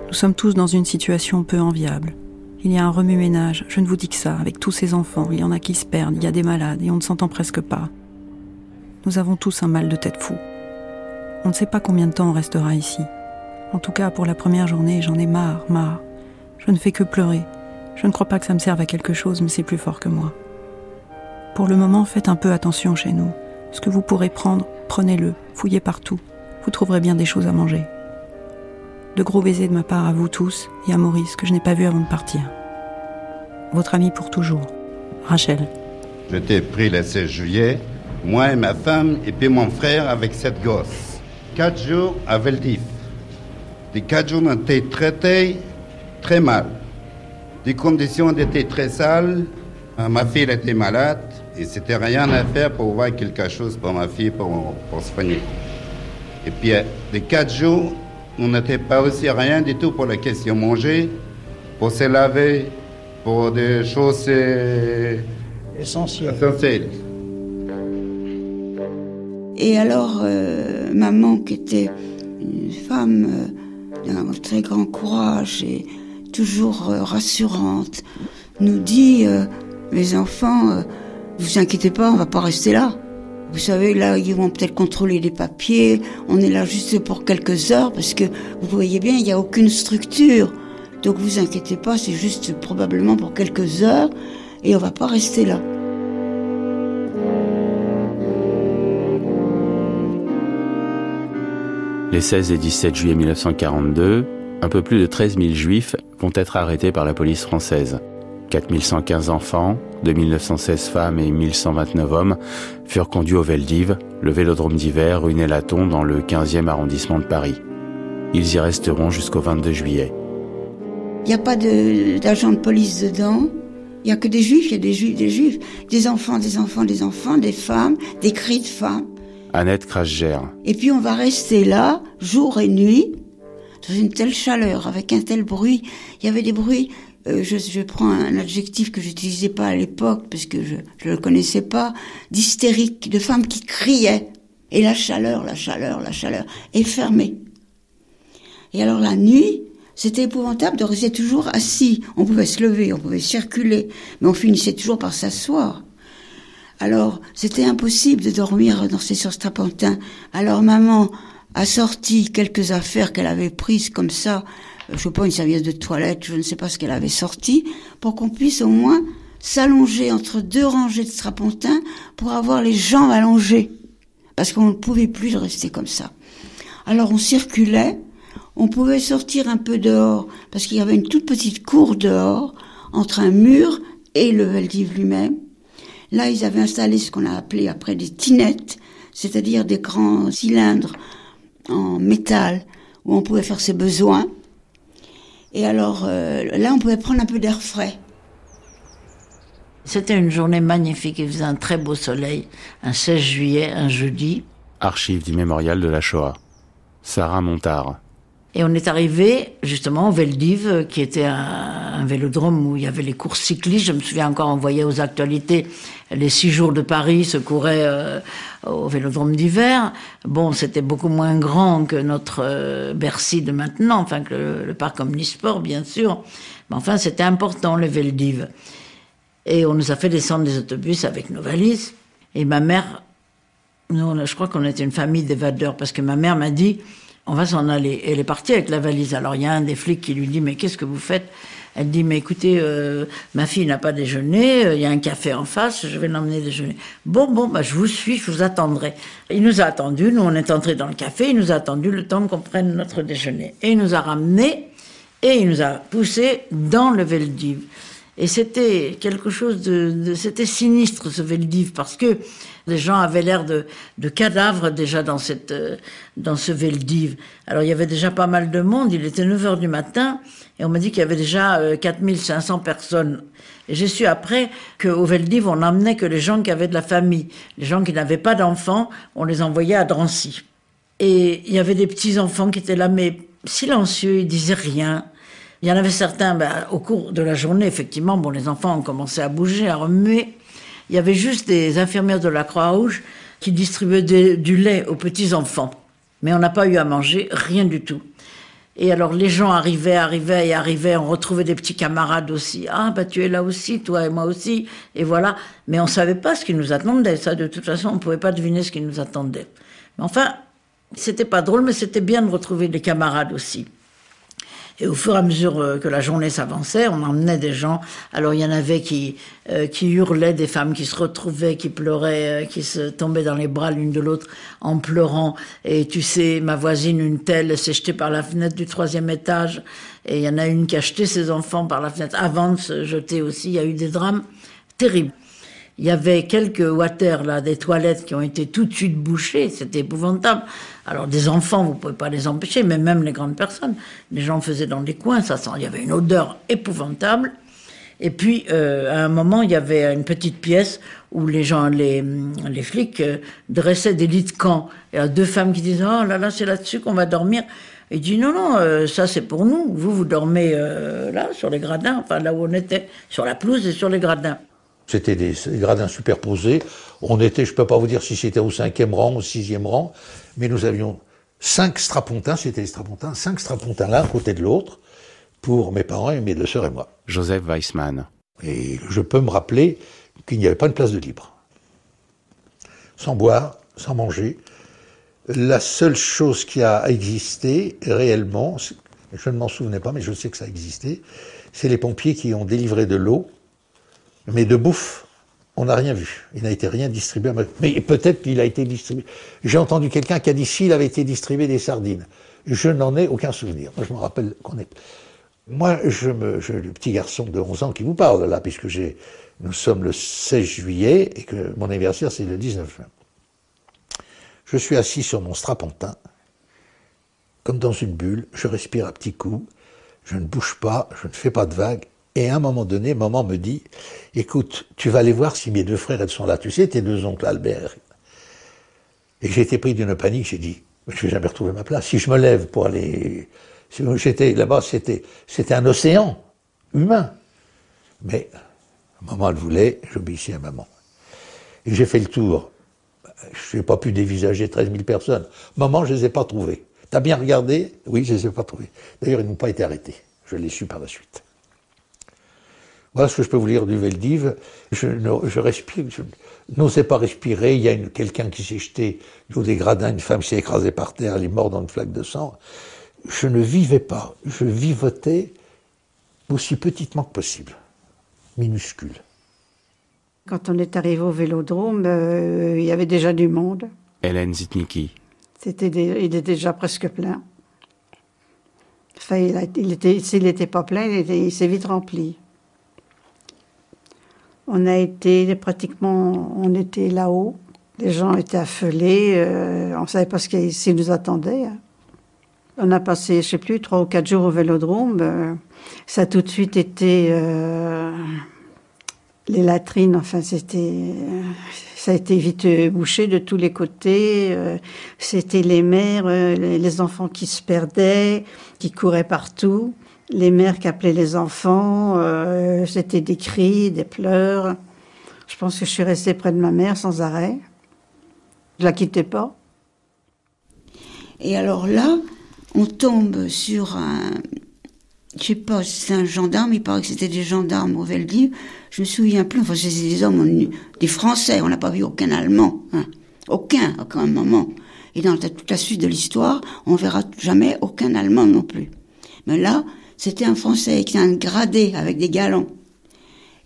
Nous sommes tous dans une situation peu enviable. Il y a un remue-ménage, je ne vous dis que ça, avec tous ces enfants, il y en a qui se perdent, il y a des malades et on ne s'entend presque pas. Nous avons tous un mal de tête fou. On ne sait pas combien de temps on restera ici. En tout cas, pour la première journée, j'en ai marre, marre. Je ne fais que pleurer. Je ne crois pas que ça me serve à quelque chose, mais c'est plus fort que moi. Pour le moment, faites un peu attention chez nous. Ce que vous pourrez prendre, prenez-le, fouillez partout. Vous trouverez bien des choses à manger. De gros baisers de ma part à vous tous et à Maurice que je n'ai pas vu avant de partir. Votre ami pour toujours, Rachel. Je t'ai pris le 16 juillet, moi et ma femme et puis mon frère avec cette gosse. Quatre jours à Veldiv. Les quatre jours ont été très mal. Les conditions étaient très sales. Ma fille était malade et c'était rien à faire pour voir quelque chose pour ma fille pour, pour se soigner. Et puis, les quatre jours, on n'était pas aussi rien du tout pour la question manger, pour se laver, pour des choses euh, essentielles. essentielles. Et alors, euh, maman, qui était une femme euh, d'un très grand courage et toujours euh, rassurante, nous dit, euh, mes enfants, euh, vous inquiétez pas, on va pas rester là. Vous savez, là, ils vont peut-être contrôler les papiers. On est là juste pour quelques heures parce que vous voyez bien, il n'y a aucune structure. Donc vous inquiétez pas, c'est juste probablement pour quelques heures et on va pas rester là. Les 16 et 17 juillet 1942, un peu plus de 13 000 juifs vont être arrêtés par la police française. 4115 enfants, 2916 femmes et 1129 hommes furent conduits au Veldiv, le vélodrome d'hiver rue Nélaton dans le 15e arrondissement de Paris. Ils y resteront jusqu'au 22 juillet. Il n'y a pas de- d'agents de, police dedans. Il n'y a que des juifs, il y a des juifs, des juifs. Des enfants, des enfants, des enfants, des femmes, des cris de femmes. Annette Krasger, Et puis on va rester là, jour et nuit, dans une telle chaleur, avec un tel bruit. Il y avait des bruits, euh, je, prends un adjectif que j'utilisais pas à l'époque, parce que je ne le connaissais pas, d'hystérique, de femmes qui criaient. Et la chaleur, la chaleur, la chaleur, est fermée. Et alors la nuit, c'était épouvantable de rester toujours assis. On pouvait se lever, on pouvait circuler, mais on finissait toujours par s'asseoir. Alors, c'était impossible de dormir dans ces sur strapontins. Alors, maman a sorti quelques affaires qu'elle avait prises comme ça, euh, je sais pas, une serviette de toilette, je ne sais pas ce qu'elle avait sorti, pour qu'on puisse au moins s'allonger entre deux rangées de strapontins pour avoir les jambes allongées. Parce qu'on ne pouvait plus rester comme ça. Alors, on circulait, on pouvait sortir un peu dehors, parce qu'il y avait une toute petite cour dehors, entre un mur et le Veldiv lui-même. Là, ils avaient installé ce qu'on a appelé après des tinettes, c'est-à-dire des grands cylindres en métal où on pouvait faire ses besoins. Et alors euh, là, on pouvait prendre un peu d'air frais. C'était une journée magnifique, il faisait un très beau soleil, un 16 juillet, un jeudi. archive du mémorial de la Shoah. Sarah Montard. Et on est arrivé justement au Veldiv, euh, qui était un, un vélodrome où il y avait les courses cyclistes. Je me souviens encore, on voyait aux actualités les six jours de Paris se couraient euh, au vélodrome d'hiver. Bon, c'était beaucoup moins grand que notre euh, Bercy de maintenant, enfin que le, parc omnisport, bien sûr. Mais enfin, c'était important, le Veldiv. Et on nous a fait descendre des autobus avec nos valises. Et ma mère, nous, je crois qu'on était une famille d'évadeurs, parce que ma mère m'a dit, on va s'en aller. Elle est partie avec la valise. Alors il y a un des flics qui lui dit, mais qu'est-ce que vous faites? Elle dit, mais écoutez, euh, ma fille n'a pas déjeuné, euh, il y a un café en face, je vais l'emmener déjeuner. Bon, bon, bah, je vous suis, je vous attendrai. Il nous a attendus, nous on est entrés dans le café, il nous a attendu le temps qu'on prenne notre déjeuner. Et il nous a ramenés, et il nous a poussés dans le Veldiv. Et c'était quelque chose de, c'était sinistre ce Veldiv parce que les gens avaient l'air de, de cadavres déjà dans cette, euh, dans ce Veldiv. Alors il y avait déjà pas mal de monde. Il était 9 heures du matin et on m'a dit qu'il y avait déjà euh, 4500 personnes. Et j'ai su après qu'au Veldiv, on n'emmenait que les gens qui avaient de la famille. Les gens qui n'avaient pas d'enfants, on les envoyait à Drancy. Et il y avait des petits enfants qui étaient là, mais silencieux, ils disaient rien. Il y en avait certains, ben, au cours de la journée, effectivement, bon, les enfants ont commencé à bouger, à remuer. Il y avait juste des infirmières de la Croix-Rouge qui distribuaient du lait aux petits-enfants. Mais on n'a pas eu à manger, rien du tout. Et alors les gens arrivaient, arrivaient et arrivaient, on retrouvait des petits camarades aussi. Ah bah tu es là aussi, toi et moi aussi, et voilà. Mais on savait pas ce qui nous attendait. Ça, de toute façon, on pouvait pas deviner ce qui nous attendait. Mais enfin, c'était pas drôle, mais c'était bien de retrouver des camarades aussi. Et au fur et à mesure euh, que la journée s'avançait, on emmenait des gens. Alors il y en avait qui euh, qui hurlaient, des femmes qui se retrouvaient, qui pleuraient, euh, qui se tombaient dans les bras l'une de l'autre en pleurant. Et tu sais, ma voisine, une telle, s'est jetée par la fenêtre du troisième étage. Et il y en a une qui a jeté ses enfants par la fenêtre avant de se jeter aussi. Il y a eu des drames terribles. Il y avait quelques water, là, des toilettes qui ont été tout de suite bouchées. C'était épouvantable. Alors, des enfants, vous pouvez pas les empêcher, mais même les grandes personnes. Les gens faisaient dans des coins, ça sent, il y avait une odeur épouvantable. Et puis, euh, à un moment, il y avait une petite pièce où les gens, les, les flics, euh, dressaient des lits de camp. Il y a deux femmes qui disaient, oh là là, c'est là-dessus qu'on va dormir. Et il dit, non, non, euh, ça c'est pour nous. Vous, vous dormez là, sur les gradins, enfin là où on était, sur la pelouse et sur les gradins. C'était des, gradins superposés. On était, je ne peux pas vous dire si c'était au cinquième rang, au sixième rang, mais nous avions cinq strapontins, c'était les strapontins, cinq strapontins l'un à côté de l'autre, pour mes parents et mes deux sœurs et moi. Joseph Weissmann. Et je peux me rappeler qu'il n'y avait pas une place de libre. Sans boire, sans manger. La seule chose qui a existé réellement, je ne m'en souvenais pas, mais je sais que ça a existé, c'est les pompiers qui ont délivré de l'eau mais de bouffe, on n'a rien vu. Il n'a été rien distribué. Mais peut-être qu'il a été distribué. J'ai entendu quelqu'un qui a dit s'il avait été distribué des sardines. Je n'en ai aucun souvenir. Moi, je me rappelle qu'on est. Moi, je me, le petit garçon de 11 ans qui vous parle là, puisque nous sommes le 16 juillet et que mon anniversaire c'est le 19 juin. Je suis assis sur mon strapontin, comme dans une bulle. Je respire à petits coups. Je ne bouge pas. Je ne fais pas de vagues. Et à un moment donné, maman me dit, écoute, tu vas aller voir si mes deux frères elles sont là. Tu sais, tes deux oncles, Albert. Et j'ai été pris d'une panique, j'ai dit, je vais jamais retrouver ma place. Si je me lève pour aller, j'étais là-bas, c'était, c'était un océan humain. Mais maman le voulait, j'obéissais à maman. Et j'ai fait le tour. Je n'ai pas pu dévisager 13 000 personnes. Maman, je ne les ai pas trouvées. T'as bien regardé? Oui, je ne les ai pas trouvées. D'ailleurs, ils n'ont pas été arrêtés. Je l'ai su par la suite. Voilà ce que je peux vous dire du Veldiv. Je, je respire, je n'osais pas respirer. Il y a quelqu'un qui s'est jeté du haut des gradins, une femme s'est écrasée par terre, elle est morte dans une flaque de sang. Je ne vivais pas. Je vivotais aussi petitement que possible, minuscule. Quand on est arrivé au vélodrome, euh, il y avait déjà du monde. Hélène Zitniki. C'était il était déjà presque plein. Enfin, il, était, s'il n'était pas plein, il s'est vite rempli. On a été pratiquement, on était là-haut. Les gens étaient affolés. Euh, on ne savait pas ce qui nous attendait. Hein. On a passé, je sais plus, trois ou quatre jours au Vélodrome. Euh, ça a tout de suite été euh, les latrines. Enfin, c'était, ça a été vite bouché de tous les côtés. c'était les mères, les enfants qui se perdaient, qui couraient partout les mères qui appelaient les enfants, euh, c'était des cris, des pleurs. Je pense que je suis restée près de ma mère sans arrêt. Je la quittais pas. Et alors là, on tombe sur un, je sais pas, c'est un gendarme, il paraît que c'était des gendarmes au Veldiv. Je me souviens plus, enfin c'était des hommes, des Français, on n'a pas vu aucun Allemand, hein. aucun, à aucun moment. Et dans toute la suite de l'histoire, on verra jamais aucun Allemand non plus. Mais là, c'était un Français qui a un gradé avec des galons.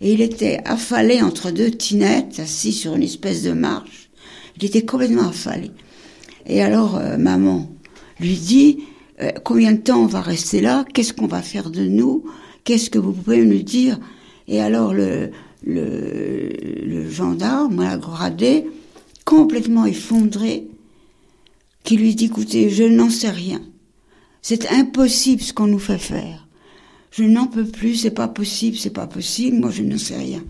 Et il était affalé entre deux tinettes, assis sur une espèce de marche. Il était complètement affalé. Et alors, euh, maman lui dit, euh, combien de temps on va rester là? Qu'est-ce qu'on va faire de nous? Qu'est-ce que vous pouvez nous dire? Et alors, le, le, le gendarme, la gradé, complètement effondré, qui lui dit, écoutez, je n'en sais rien. C'est impossible ce qu'on nous fait faire je n'en peux plus, c'est pas possible, c'est pas possible, moi je ne sais rien.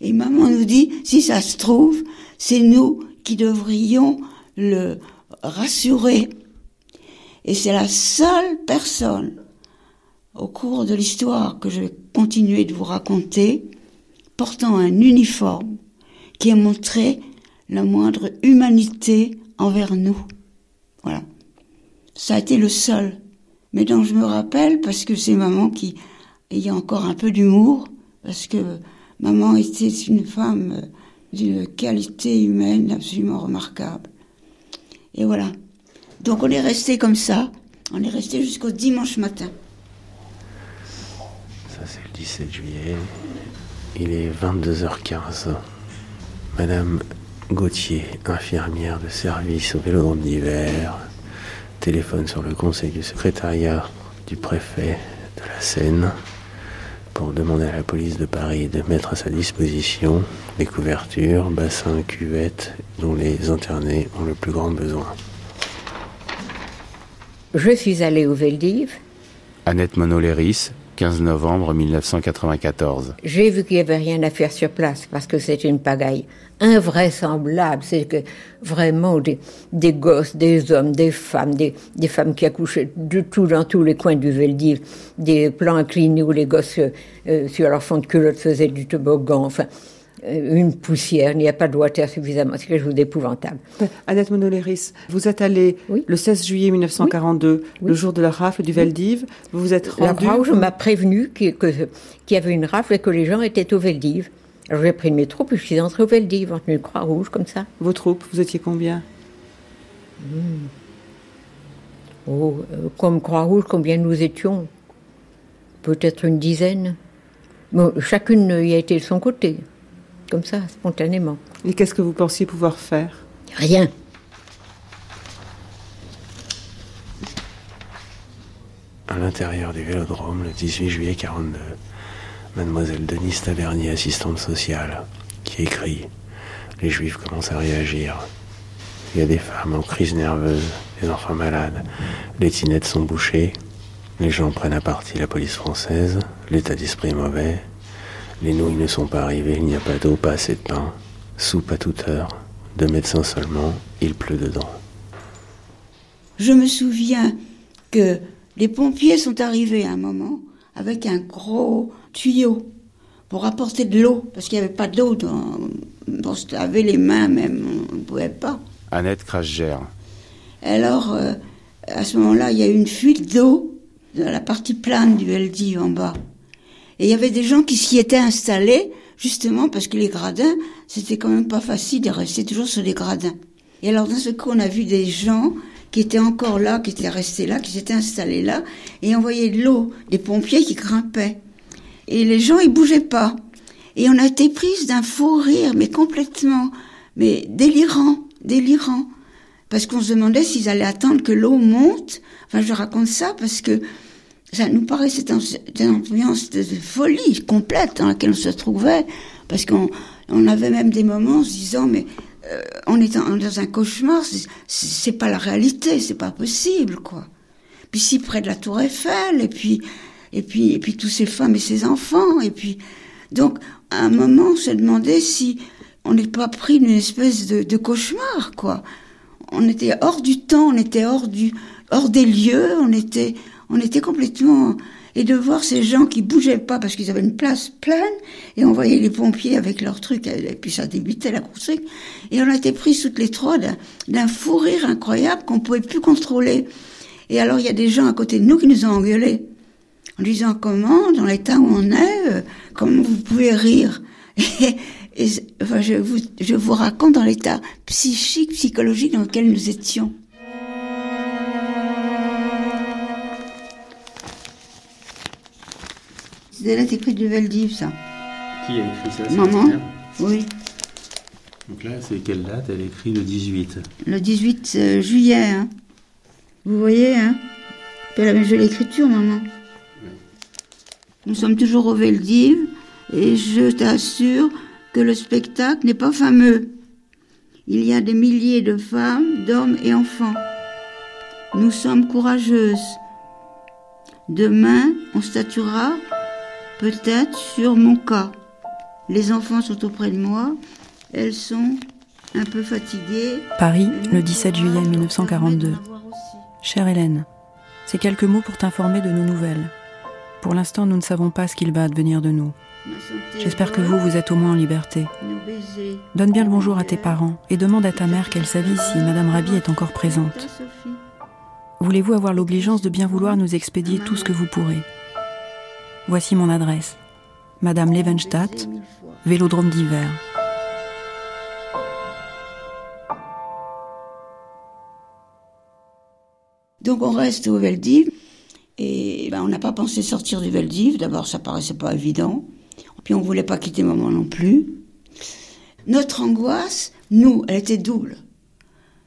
Et maman nous dit, si ça se trouve, c'est nous qui devrions le rassurer. Et c'est la seule personne au cours de l'histoire que je vais continuer de vous raconter, portant un uniforme qui a montré la moindre humanité envers nous. Voilà. Ça a été le seul, mais dont je me rappelle parce que c'est maman qui ayait encore un peu d'humour, parce que maman était une femme d'une qualité humaine absolument remarquable. Et voilà. Donc on est resté comme ça, on est resté jusqu'au dimanche matin. Ça c'est le 17 juillet. Il est 22h15. Madame Gauthier, infirmière de service au vélodrome d'hiver, téléphone sur le conseil du secrétariat du préfet de la Seine pour demander à la police de Paris de mettre à sa disposition les couvertures, bassins, cuvettes dont les internés ont le plus grand besoin. Je suis allée au Veldiv. Annette Monoléris, 15 novembre 1994. J'ai vu qu'il n'y avait rien à faire sur place parce que c'est une pagaille invraisemblable. C'est que vraiment des, des, gosses, des hommes, des femmes, des, des, femmes qui accouchaient de tout dans tous les coins du Veldiv, des plans inclinés où les gosses euh, sur leur fond de culotte faisaient du toboggan. Enfin, une poussière, il n'y a pas de water suffisamment, c'est quelque chose d'épouvantable. Annette Monoléris, vous êtes allée le 16 juillet 1942, le jour de la rafle du Veldiv, vous vous êtes rendue... La Croix-Rouge m'a prévenu qu'il y avait une rafle et que les gens étaient au Veldiv. Alors j'ai pris le métro, puis je suis entrée au Veldiv, en tenue de Croix-Rouge, comme ça. Vos troupes, vous étiez combien? Hmm. Oh, euh, comme Croix-Rouge, combien nous étions? Peut-être une dizaine. Bon, chacune y a été de son côté comme ça, spontanément. Et qu'est-ce que vous pensiez pouvoir faire? Rien. À l'intérieur du vélodrome, le 18 juillet 42, mademoiselle Denise Tavernier, assistante sociale, qui écrit Les Juifs commencent à réagir. Il y a des femmes en crise nerveuse, des enfants malades, les tinettes sont bouchées, les gens prennent à partie la police française, l'état d'esprit est mauvais, les nouilles ne sont pas arrivées, il n'y a pas d'eau, pas assez de pain. Soupe à toute heure. Deux médecins seulement, il pleut dedans. Je me souviens que les pompiers sont arrivés à un moment avec un gros tuyau pour apporter de l'eau, parce qu'il n'y avait pas d'eau dans, pour se laver les mains même, on ne pouvait pas. Annette Crasgère. Alors, euh, à ce moment-là, il y a eu une fuite d'eau dans la partie plane du LD en bas. Et il y avait des gens qui s'y étaient installés, justement parce que les gradins, c'était quand même pas facile de rester toujours sur les gradins. Et alors, dans ce coup, on a vu des gens qui étaient encore là, qui étaient restés là, qui s'étaient installés là, et on voyait de l'eau, des pompiers qui grimpaient. Et les gens, ils bougeaient pas. Et on a été prise d'un faux rire, mais complètement, mais délirant, délirant. Parce qu'on se demandait s'ils allaient attendre que l'eau monte. Enfin, je raconte ça parce que ça nous paraissait une ambiance de folie complète dans laquelle on se trouvait, parce qu'on on avait même des moments en se disant, mais euh, on est dans un cauchemar, c'est pas la réalité, c'est pas possible, quoi. Puis si près de la Tour Eiffel, et puis, et puis, et puis tous ces femmes et ces enfants, et puis, donc, à un moment, on se demandait si on n'est pas pris d'une espèce de, de cauchemar, quoi. On était hors du temps, on était hors du, hors des lieux, on était, on était complètement et de voir ces gens qui bougeaient pas parce qu'ils avaient une place pleine et on voyait les pompiers avec leurs trucs et puis ça débutait la course et on a été pris toutes les trois d'un fou rire incroyable qu'on pouvait plus contrôler. Et alors il y a des gens à côté de nous qui nous ont engueulés en disant comment dans l'état où on est euh, comment vous pouvez rire? Et, enfin, je vous je vous raconte dans l'état psychique psychologique dans lequel nous étions C'est lettres écrites de Veldiv, ça. Qui a écrit ça Maman Oui. Donc là, c'est quelle date? Elle écrit le 18. Le 18 euh, juillet, hein. Vous voyez, hein C'est la même jolie écriture, maman. Oui. Nous sommes toujours au Veldiv, et je t'assure que le spectacle n'est pas fameux. Il y a des milliers de femmes, d'hommes et enfants. Nous sommes courageuses. Demain, on statuera peut-être sur mon cas. Les enfants sont auprès de moi, elles sont un peu fatiguées. Paris, le 17 juillet 1942. Chère Hélène, ces quelques mots pour t'informer de nos nouvelles. Pour l'instant, nous ne savons pas ce qu'il va advenir de nous. J'espère que vous, vous êtes au moins en liberté. Donne bien le bonjour à tes parents et demande à ta mère qu'elle s'avise si Madame Rabi est encore présente. Voulez-vous avoir l'obligeance de bien vouloir nous expédier tout ce que vous pourrez? Voici mon adresse. Madame Levenstadt, Vélodrome d'hiver. Donc on reste au Veldiv et ben, on n'a pas pensé sortir du Veldiv. D'abord, ça paraissait pas évident. Puis on voulait pas quitter maman non plus. Notre angoisse, nous, elle était double.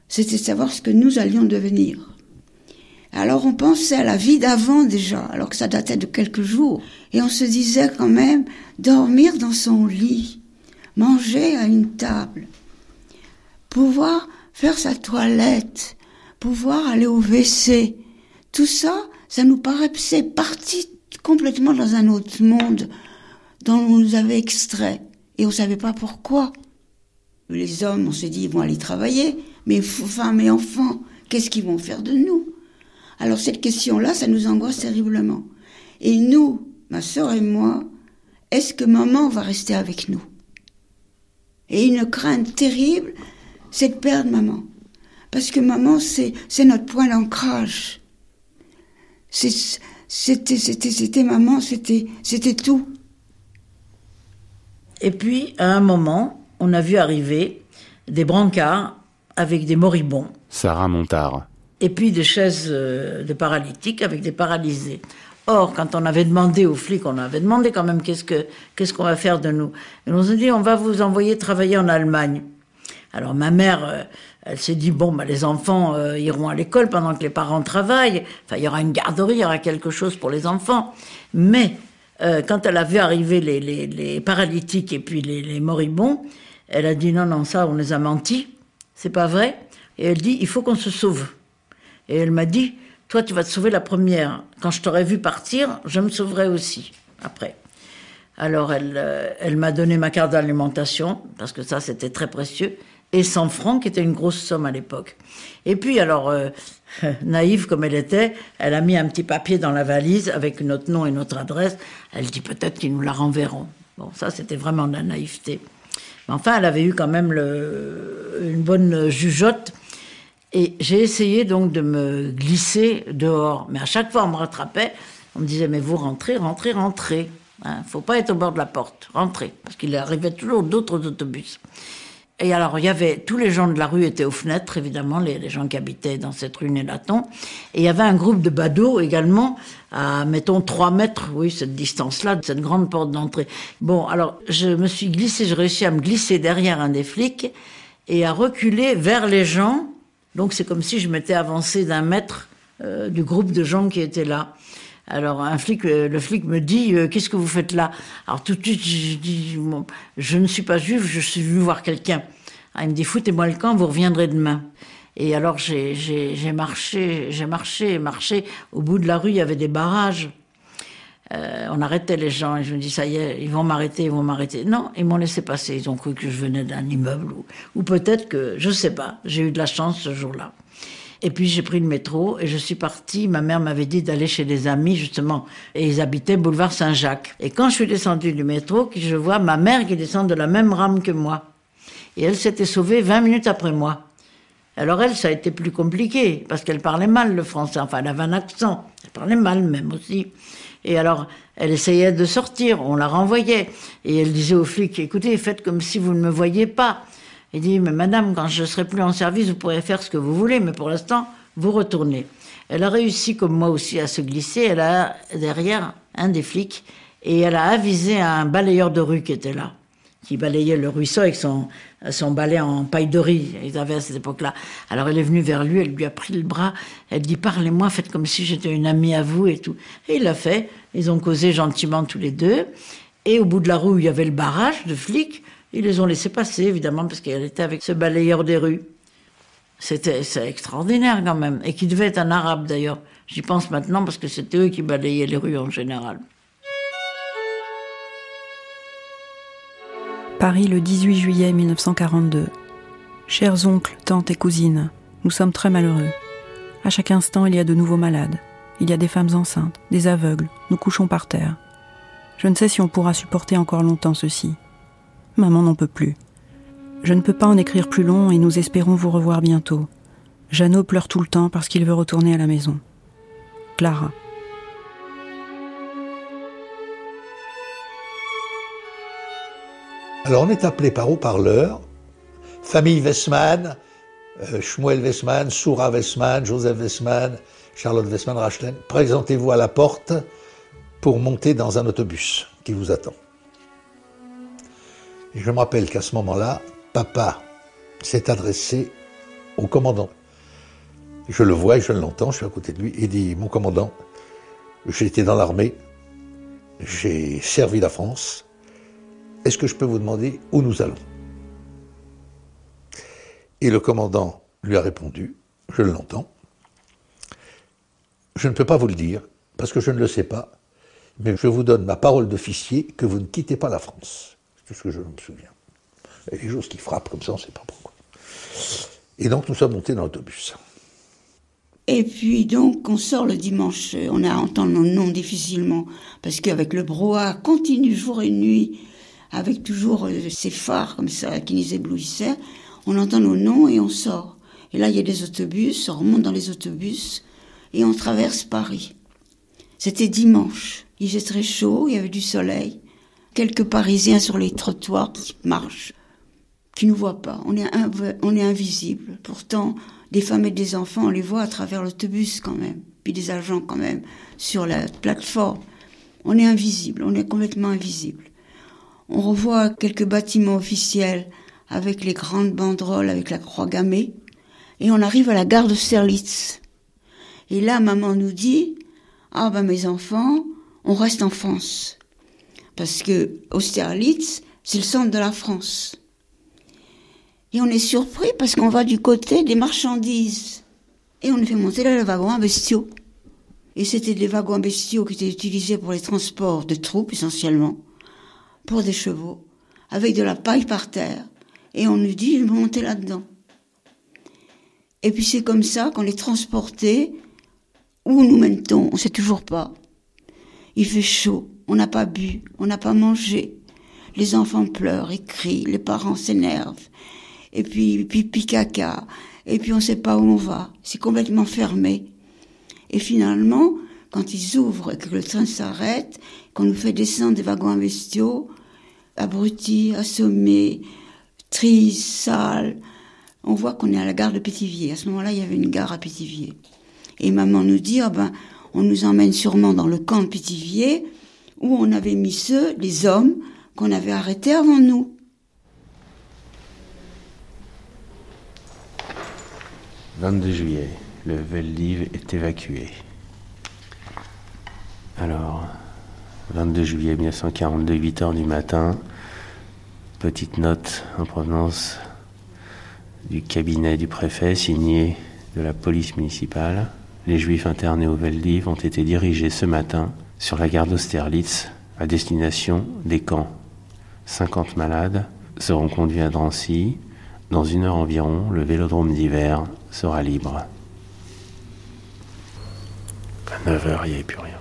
C'était savoir ce que nous allions devenir. Alors on pensait à la vie d'avant déjà, alors que ça datait de quelques jours. Et on se disait quand même dormir dans son lit, manger à une table, pouvoir faire sa toilette, pouvoir aller au WC. Tout ça, ça nous paraissait parti complètement dans un autre monde dont on nous avait extrait. Et on ne savait pas pourquoi. Les hommes, on s'est dit, ils vont aller travailler, mais femmes et enfants, qu'est-ce qu'ils vont faire de nous? Alors cette question-là, ça nous angoisse terriblement. Et nous, ma sœur et moi, est-ce que maman va rester avec nous? Et une crainte terrible, c'est de perdre maman. Parce que maman, c'est, c'est notre point d'ancrage. c'était, c'était, c'était maman, c'était, c'était tout. Et puis, à un moment, on a vu arriver des brancards avec des moribonds. Sarah Montard. Et puis des chaises euh, de paralytiques avec des paralysés. Or, quand on avait demandé aux flics, on avait demandé quand même qu'est-ce que qu'est-ce qu'on va faire de nous. Et on a dit on va vous envoyer travailler en Allemagne. Alors ma mère, euh, elle s'est dit bon bah les enfants euh, iront à l'école pendant que les parents travaillent. Enfin il y aura une garderie, il y aura quelque chose pour les enfants. Mais quand elle a vu arriver les, les, les paralytiques et puis les, les, moribonds, elle a dit non, non, ça, on les a menti, c'est pas vrai. Et elle dit, il faut qu'on se sauve. Et elle m'a dit, toi, tu vas te sauver la première. Quand je t'aurai vu partir, je me sauverai aussi, après. Alors, elle, euh, elle m'a donné ma carte d'alimentation, parce que ça, c'était très précieux, et 100 francs, qui était une grosse somme à l'époque. Et puis, alors, euh, naïve comme elle était, elle a mis un petit papier dans la valise avec notre nom et notre adresse. Elle dit peut-être qu'ils nous la renverront. Bon, ça, c'était vraiment de la naïveté. Mais enfin, elle avait eu quand même une bonne jugeote. Et j'ai essayé donc de me glisser dehors. Mais à chaque fois, on me rattrapait. On me disait, mais vous rentrez, rentrez, rentrez. Il hein, faut pas être au bord de la porte. Rentrez. Parce qu'il arrivait toujours d'autres autobus. Et alors, il y avait, tous les gens de la rue étaient aux fenêtres, évidemment, les, gens qui habitaient dans cette rue Nélaton. Et il y avait un groupe de badauds également, à, mettons, trois mètres, oui, cette distance-là, cette grande porte d'entrée. Bon, alors, je me suis glissé, j'ai réussi à me glisser derrière un des flics et à reculer vers les gens. Donc, c'est comme si je m'étais avancé d'un mètre euh, du groupe de gens qui étaient là. Alors un flic, euh, le flic me dit euh, qu'est-ce que vous faites là? Alors tout de suite je dis je ne suis pas juif, je suis venu voir quelqu'un. Ah, il me dit foutez-moi le camp, vous reviendrez demain. Et alors j'ai marché, j'ai marché, marché. Au bout de la rue, il y avait des barrages. Euh, on arrêtait les gens et je me dis ça y est, ils vont m'arrêter, ils vont m'arrêter. Non, ils m'ont laissé passer. Ils ont cru que je venais d'un immeuble ou, ou peut-être que je sais pas. J'ai eu de la chance ce jour-là. Et puis j'ai pris le métro et je suis partie. Ma mère m'avait dit d'aller chez des amis justement et ils habitaient boulevard Saint-Jacques. Et quand je suis descendue du métro, je vois ma mère qui descend de la même rame que moi. Et elle s'était sauvée 20 minutes après moi. Alors elle, ça a été plus compliqué parce qu'elle parlait mal le français. Enfin, elle avait un accent. Elle parlait mal même aussi. Et alors, elle essayait de sortir, on la renvoyait. Et elle disait aux flics, écoutez, faites comme si vous ne me voyez pas. Il dit, mais madame, quand je serai plus en service, vous pourrez faire ce que vous voulez, mais pour l'instant, vous retournez. Elle a réussi, comme moi aussi, à se glisser. Elle a derrière un des flics et elle a avisé un balayeur de rue qui était là, qui balayait le ruisseau avec son, son balai en paille de riz. Ils avaient à cette époque-là. Alors elle est venue vers lui, elle lui a pris le bras. Elle dit, parlez-moi, faites comme si j'étais une amie à vous et tout. Et il l'a fait. Ils ont causé gentiment tous les deux. Et au bout de la rue, il y avait le barrage de flics. Ils les ont laissés passer, évidemment, parce qu'elle était avec ce balayeur des rues. C'était extraordinaire quand même, et qui devait être un arabe d'ailleurs. J'y pense maintenant parce que c'était eux qui balayaient les rues en général. Paris le 18 juillet 1942. Chers oncles, tantes et cousines, nous sommes très malheureux. À chaque instant, il y a de nouveaux malades. Il y a des femmes enceintes, des aveugles, nous couchons par terre. Je ne sais si on pourra supporter encore longtemps ceci. Maman n'en peut plus. Je ne peux pas en écrire plus long et nous espérons vous revoir bientôt. Jeannot pleure tout le temps parce qu'il veut retourner à la maison. Clara. Alors on est appelé par haut-parleur, famille Westman, euh, Shmuel Soura Westman, Joseph Westman, Charlotte Westman, Rachlen, présentez-vous à la porte pour monter dans un autobus qui vous attend. Et je me rappelle qu'à ce moment-là, papa s'est adressé au commandant. Je le vois et je l'entends, je suis à côté de lui, et dit, mon commandant, j'ai été dans l'armée, j'ai servi la France, est-ce que je peux vous demander où nous allons? Et le commandant lui a répondu, je l'entends, je ne peux pas vous le dire, parce que je ne le sais pas, mais je vous donne ma parole d'officier que vous ne quittez pas la France. C'est tout ce que je me souviens. Et les choses qui frappent comme ça, on ne sait pas pourquoi. Et donc nous sommes montés dans l'autobus. Et puis donc on sort le dimanche, on a entendu nos noms difficilement, parce qu'avec le brouhaha continue jour et nuit, avec toujours euh, ces phares comme ça qui nous éblouissaient, on entend nos noms et on sort. Et là il y a des autobus, on remonte dans les autobus et on traverse Paris. C'était dimanche, il faisait très chaud, il y avait du soleil, quelques Parisiens sur les trottoirs qui marchent, qui nous voient pas, on est, on est invisible. Pourtant, des femmes et des enfants, on les voit à travers l'autobus quand même, puis des agents quand même sur la plateforme. On est invisible, on est complètement invisible. On revoit quelques bâtiments officiels avec les grandes banderoles avec la croix gammée. Et on arrive à la gare de Serlitz. Et là, maman nous dit, ah ben mes enfants, on reste en France. Parce que Austerlitz, c'est le centre de la France. Et on est surpris parce qu'on va du côté des marchandises. Et on nous fait monter là le wagon à bestiaux. Et c'était des wagons à bestiaux qui étaient utilisés pour les transports de troupes essentiellement pour des chevaux, avec de la paille par terre, et on nous dit de monter là-dedans. Et puis c'est comme ça qu'on est transporté. Où nous mène-t-on? On ne sait toujours pas. Il fait chaud, on n'a pas bu, on n'a pas mangé. Les enfants pleurent et crient, les parents s'énervent. Et puis pipi caca. Et puis on ne sait pas où on va. C'est complètement fermé. Et finalement, quand ils ouvrent et que le train s'arrête, qu'on nous fait descendre des wagons à bestiaux, abrutis, assommés, tristes, sales, on voit qu'on est à la gare de Pétivier. À ce moment-là, il y avait une gare à Pétivier. Et maman nous dit, ah ben, on nous emmène sûrement dans le camp de Pétivier, où on avait mis ceux, les hommes, qu'on avait arrêtés avant nous. « 22 juillet, le Veldiv est évacué. Alors, 22 juillet 1942, 8 heures du matin. Petite note en provenance du cabinet du préfet signée de la police municipale. Les juifs internés au Veldiv ont été dirigés ce matin sur la gare d'Austerlitz à destination des camps. 50 malades seront conduits à Drancy. Dans une heure environ, le vélodrome d'hiver sera libre. À 9h, il n'y avait plus rien.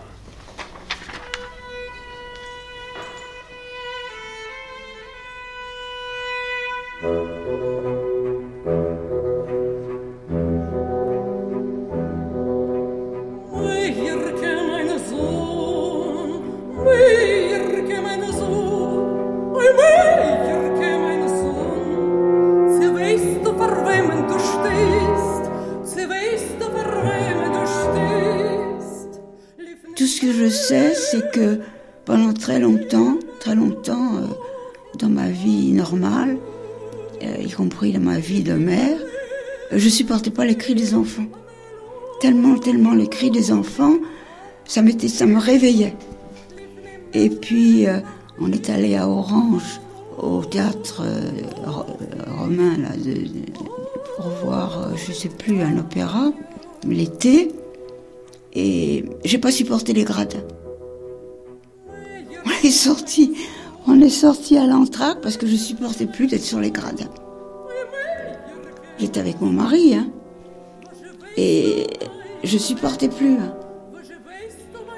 Tout ce que je sais, c'est que pendant très longtemps, très longtemps, euh, dans ma vie normale, y compris dans ma vie de mère, je supportais pas les cris des enfants. Tellement, tellement les cris des enfants, ça, ça me réveillait. Et puis, euh, on est allé à Orange, au théâtre romain, là, pour voir, je sais plus, un opéra, l'été. Et j'ai pas supporté les gradins. On est sorti, on est sorti à l'entraque parce que je supportais plus d'être sur les gradins. J'étais avec mon mari, hein, et je supportais plus.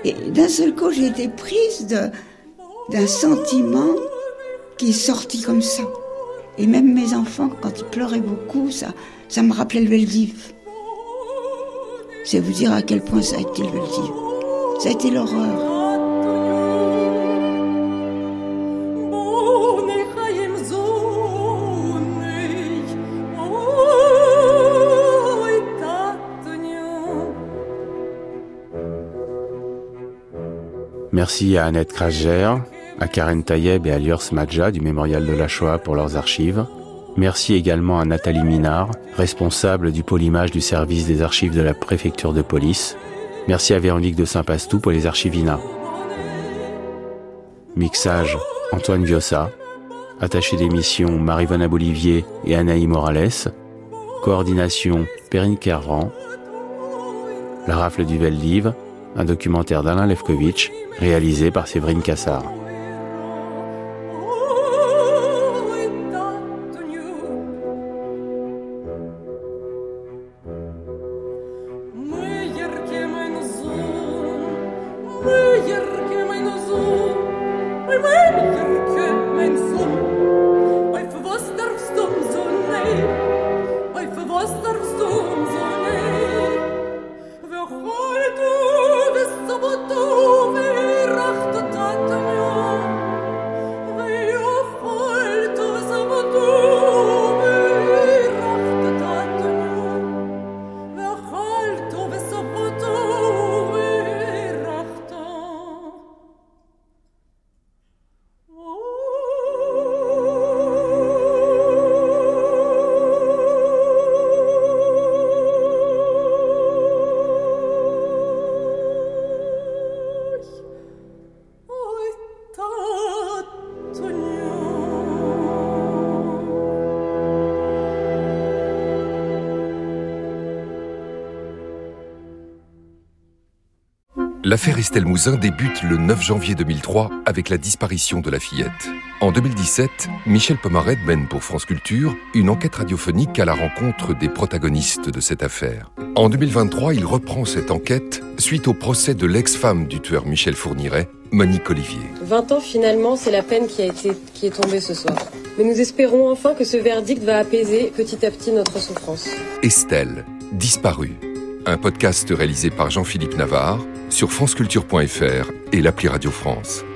Et d'un seul coup, j'ai été prise d'un sentiment qui est sorti comme ça. Et même mes enfants, quand ils pleuraient beaucoup, ça, ça me rappelait le Veldiv. C'est vous dire à quel point ça a été le Veldiv. Ça a été l'horreur. Merci à Annette Krager, à Karen Tayeb et à Lior Smadja du Mémorial de la Shoah pour leurs archives. Merci également à Nathalie Minard, responsable du pôle du service des archives de la préfecture de police. Merci à Véronique de Saint-Pastou pour les archivina. Mixage Antoine Viossa. Attaché d'émission Marie-Vona Bolivier et Anaï Morales. Coordination Perrine Kerran. La rafle du Veldiv, un documentaire d'Alain Levkovitch réalisé par Séverine Cassard. L'affaire Estelle Mouzin débute le 9 janvier 2003 avec la disparition de la fillette. En 2017, Michel Pomaret mène pour France Culture une enquête radiophonique à la rencontre des protagonistes de cette affaire. En 2023, il reprend cette enquête suite au procès de l'ex-femme du tueur Michel Fourniret, Monique Olivier. 20 ans finalement, c'est la peine qui, a été, qui est tombée ce soir. Mais nous espérons enfin que ce verdict va apaiser petit à petit notre souffrance. Estelle, disparue. Un podcast réalisé par Jean-Philippe Navarre sur franceculture.fr et l'appli Radio France.